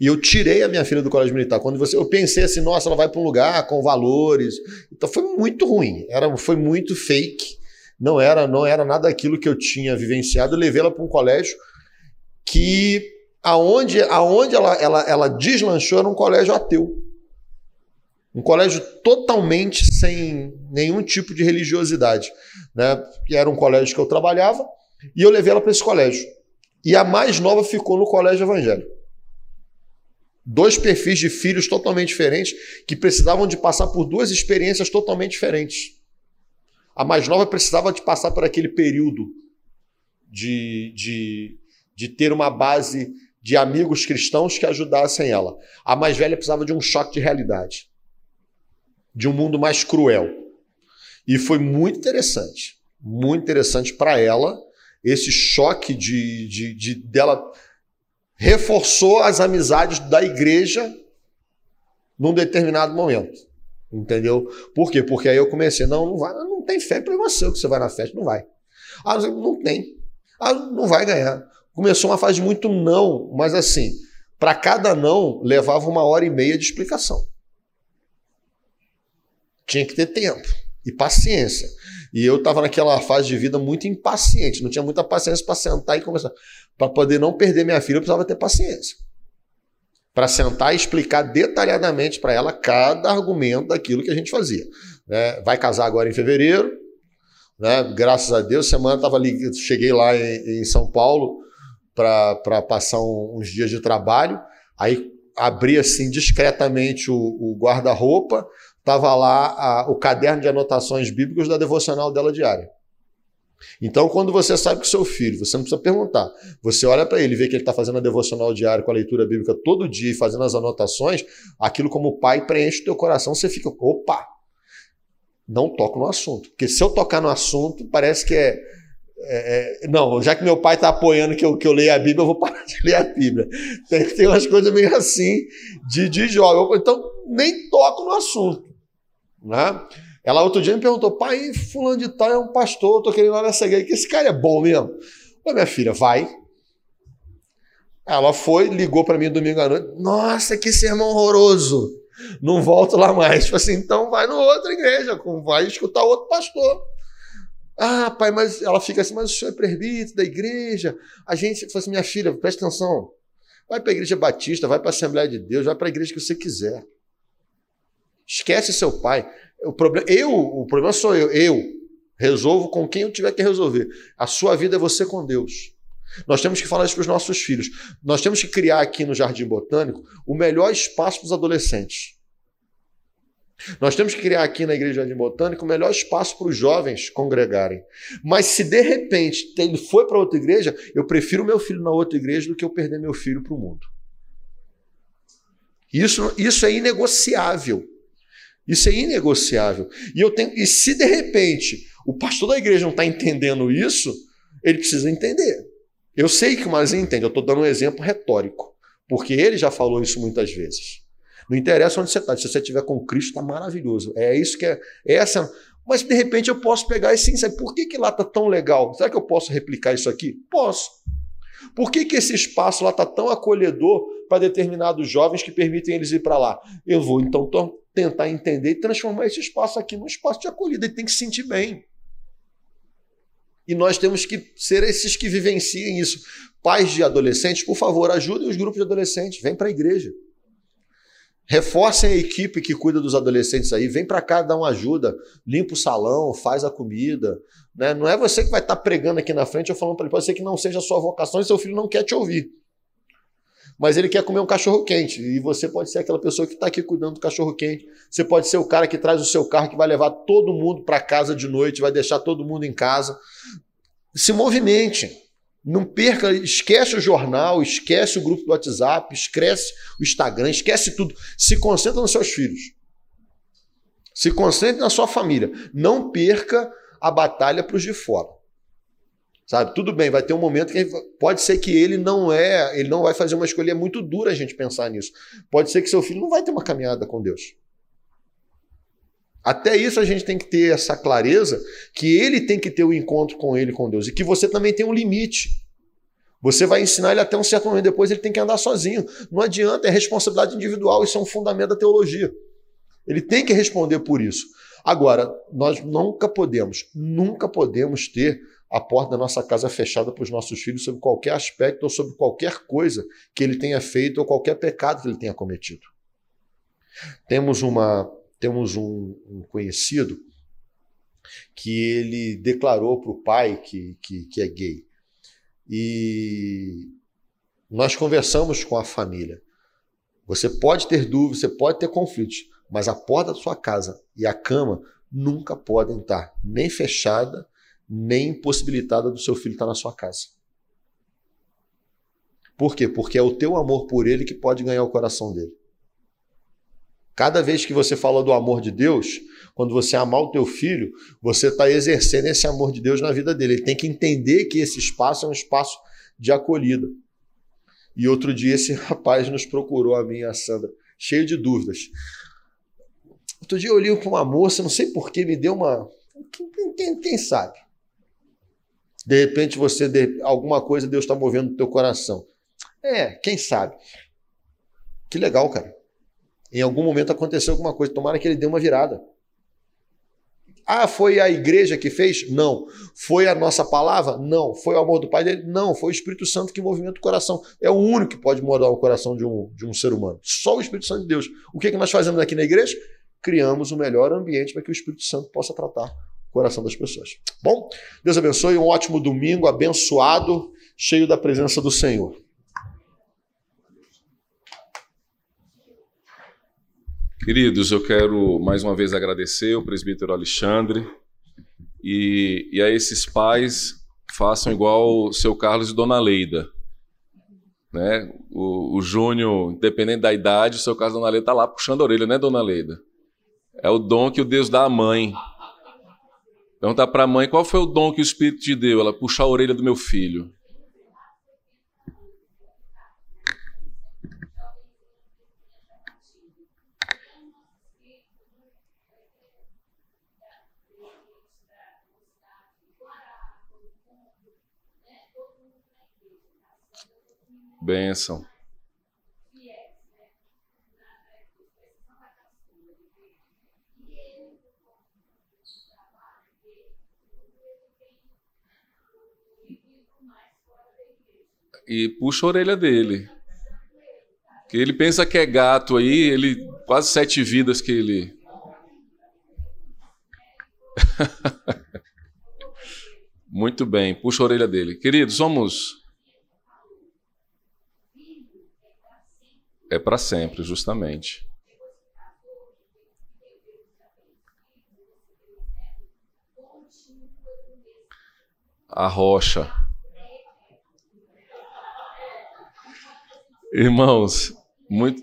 E eu tirei a minha filha do colégio militar. Quando você, eu pensei assim, nossa, ela vai para um lugar com valores. Então foi muito ruim. Era, foi muito fake. Não era, não era nada aquilo que eu tinha vivenciado. Eu levei ela para um colégio que aonde, aonde ela, ela, ela deslanchou era um colégio ateu. Um colégio totalmente sem nenhum tipo de religiosidade. Né? Que era um colégio que eu trabalhava, e eu levei ela para esse colégio. E a mais nova ficou no colégio evangélico. Dois perfis de filhos totalmente diferentes que precisavam de passar por duas experiências totalmente diferentes. A mais nova precisava de passar por aquele período de, de, de ter uma base de amigos cristãos que ajudassem ela. A mais velha precisava de um choque de realidade, de um mundo mais cruel. E foi muito interessante, muito interessante para ela esse choque de, de, de dela reforçou as amizades da igreja num determinado momento. Entendeu? Por quê? Porque aí eu comecei, não, não vai, não tem fé, problema seu que você vai na festa, não vai. Ah, não tem. Ah, não vai ganhar. Começou uma fase muito não, mas assim, para cada não levava uma hora e meia de explicação. Tinha que ter tempo e paciência. E eu estava naquela fase de vida muito impaciente, não tinha muita paciência para sentar e conversar. Para poder não perder minha filha, eu precisava ter paciência. Para sentar e explicar detalhadamente para ela cada argumento daquilo que a gente fazia. Né? Vai casar agora em fevereiro, né? graças a Deus. Semana estava ali, cheguei lá em, em São Paulo para passar um, uns dias de trabalho. Aí abri assim discretamente o, o guarda-roupa, Estava lá a, o caderno de anotações bíblicas da devocional dela diária. Então, quando você sabe que o seu filho, você não precisa perguntar, você olha para ele, vê que ele está fazendo a devocional diária com a leitura bíblica todo dia e fazendo as anotações, aquilo como pai preenche o teu coração, você fica, opa, não toco no assunto. Porque se eu tocar no assunto, parece que é. É, é não, já que meu pai está apoiando que eu, que eu leia a Bíblia, eu vou parar de ler a Bíblia. Tem, tem umas coisas meio assim de, de jogo. Então, nem toco no assunto. Né? Ela outro dia me perguntou, pai, fulano de tal é um pastor, eu tô querendo ir nessa igreja, que esse cara é bom mesmo. Ô, minha filha, vai. Ela foi, ligou para mim domingo à noite, nossa, que sermão horroroso. Não volto lá mais. Tipo assim, então vai no outra igreja, vai escutar outro pastor. Ah, pai, mas ela fica assim, mas o senhor é presbítero da igreja. A gente, fala assim, minha filha, presta atenção. Vai para a igreja batista, vai para a Assembleia de Deus, vai para a igreja que você quiser. Esquece seu pai. O problema, eu, o problema sou eu. Eu resolvo com quem eu tiver que resolver. A sua vida é você com Deus. Nós temos que falar isso para os nossos filhos. Nós temos que criar aqui no Jardim Botânico o melhor espaço para os adolescentes. Nós temos que criar aqui na Igreja Jardim Botânico o melhor espaço para os jovens congregarem. Mas se de repente ele foi para outra igreja, eu prefiro meu filho na outra igreja do que eu perder meu filho para o mundo. Isso, isso é inegociável. Isso é inegociável. E, eu tenho, e se de repente o pastor da igreja não está entendendo isso, ele precisa entender. Eu sei que o Mazinho entende, eu estou dando um exemplo retórico, porque ele já falou isso muitas vezes. Não interessa onde você está, se você estiver com Cristo, está maravilhoso. É isso que é. é essa. Mas de repente eu posso pegar e sim, sabe por que, que lá está tão legal? Será que eu posso replicar isso aqui? Posso. Por que, que esse espaço lá está tão acolhedor para determinados jovens que permitem eles ir para lá? Eu vou então tentar entender e transformar esse espaço aqui num espaço de acolhida. Ele tem que se sentir bem. E nós temos que ser esses que vivenciem isso. Pais de adolescentes, por favor, ajudem os grupos de adolescentes, vem para a igreja. Reforcem a equipe que cuida dos adolescentes aí, vem para cá dar uma ajuda, limpa o salão, faz a comida. Né? Não é você que vai estar tá pregando aqui na frente ou falando para ele, pode ser que não seja a sua vocação e seu filho não quer te ouvir. Mas ele quer comer um cachorro quente. E você pode ser aquela pessoa que está aqui cuidando do cachorro quente. Você pode ser o cara que traz o seu carro, que vai levar todo mundo para casa de noite, vai deixar todo mundo em casa. Se movimente. Não perca, esquece o jornal, esquece o grupo do WhatsApp, esquece o Instagram, esquece tudo. Se concentra nos seus filhos. Se concentre na sua família. Não perca a batalha para os de fora. Sabe? Tudo bem, vai ter um momento que pode ser que ele não é, ele não vai fazer uma escolha muito dura a gente pensar nisso. Pode ser que seu filho não vai ter uma caminhada com Deus. Até isso a gente tem que ter essa clareza que ele tem que ter o um encontro com ele, com Deus, e que você também tem um limite. Você vai ensinar ele até um certo momento, depois ele tem que andar sozinho. Não adianta, é responsabilidade individual, isso é um fundamento da teologia. Ele tem que responder por isso. Agora, nós nunca podemos, nunca podemos ter a porta da nossa casa fechada para os nossos filhos sobre qualquer aspecto ou sobre qualquer coisa que ele tenha feito ou qualquer pecado que ele tenha cometido. Temos uma temos um, um conhecido que ele declarou para o pai que, que, que é gay. E nós conversamos com a família. Você pode ter dúvidas, você pode ter conflitos, mas a porta da sua casa e a cama nunca podem estar nem fechada, nem impossibilitada do seu filho estar na sua casa. Por quê? Porque é o teu amor por ele que pode ganhar o coração dele. Cada vez que você fala do amor de Deus, quando você amar o teu filho, você está exercendo esse amor de Deus na vida dele. Ele tem que entender que esse espaço é um espaço de acolhida. E outro dia esse rapaz nos procurou, a mim e a Sandra, cheio de dúvidas. Outro dia eu olhei para uma moça, não sei porquê, me deu uma. Quem, quem, quem sabe? De repente você, alguma coisa Deus está movendo no teu coração. É, quem sabe? Que legal, cara. Em algum momento aconteceu alguma coisa. Tomara que ele dê uma virada. Ah, foi a igreja que fez? Não. Foi a nossa palavra? Não. Foi o amor do Pai dele? Não. Foi o Espírito Santo que movimenta o coração. É o único que pode mudar o coração de um, de um ser humano. Só o Espírito Santo de Deus. O que, é que nós fazemos aqui na igreja? Criamos o melhor ambiente para que o Espírito Santo possa tratar o coração das pessoas. Bom, Deus abençoe. Um ótimo domingo, abençoado, cheio da presença do Senhor. Queridos, eu quero mais uma vez agradecer o presbítero Alexandre e, e a esses pais façam igual o seu Carlos e Dona Leida. Né? O, o Júnior, independente da idade, o seu Carlos e Dona Leida está lá puxando a orelha, né, Dona Leida? É o dom que o Deus dá à mãe. Perguntar para a mãe qual foi o dom que o Espírito te deu. Ela puxar a orelha do meu filho. Bênção. E puxa a orelha dele. Que ele pensa que é gato aí, ele quase sete vidas que ele. Muito bem, puxa a orelha dele. Queridos, vamos É para sempre, justamente. A rocha. Irmãos, muito,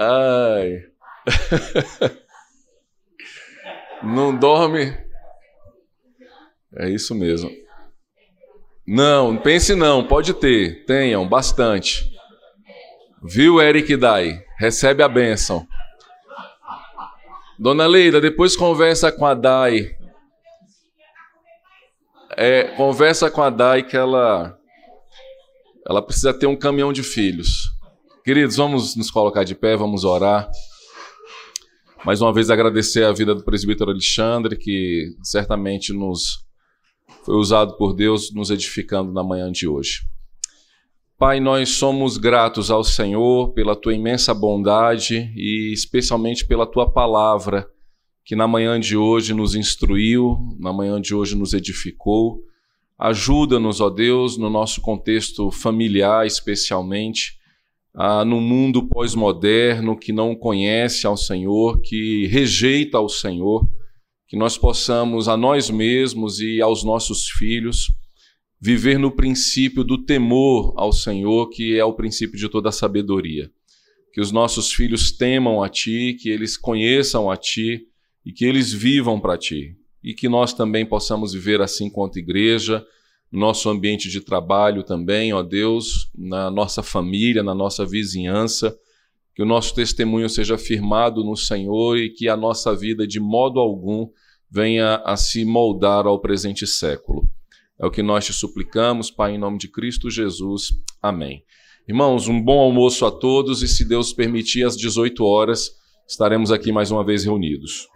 Ai. Não dorme. É isso mesmo. Não, pense não, pode ter, tenham bastante. Viu, Eric Dai? Recebe a bênção. Dona Leida, depois conversa com a Dai. É, conversa com a Dai que ela ela precisa ter um caminhão de filhos. Queridos, vamos nos colocar de pé, vamos orar. Mais uma vez agradecer a vida do presbítero Alexandre, que certamente nos foi usado por Deus nos edificando na manhã de hoje. Pai, nós somos gratos ao Senhor pela tua imensa bondade e especialmente pela tua palavra, que na manhã de hoje nos instruiu, na manhã de hoje nos edificou. Ajuda-nos, ó Deus, no nosso contexto familiar, especialmente, ah, no mundo pós-moderno que não conhece ao Senhor, que rejeita ao Senhor, que nós possamos a nós mesmos e aos nossos filhos viver no princípio do temor ao Senhor, que é o princípio de toda a sabedoria. Que os nossos filhos temam a Ti, que eles conheçam a Ti e que eles vivam para Ti. E que nós também possamos viver assim quanto igreja, nosso ambiente de trabalho também, ó Deus, na nossa família, na nossa vizinhança, que o nosso testemunho seja firmado no Senhor e que a nossa vida de modo algum venha a se moldar ao presente século. É o que nós te suplicamos, Pai, em nome de Cristo Jesus. Amém. Irmãos, um bom almoço a todos e, se Deus permitir, às 18 horas estaremos aqui mais uma vez reunidos.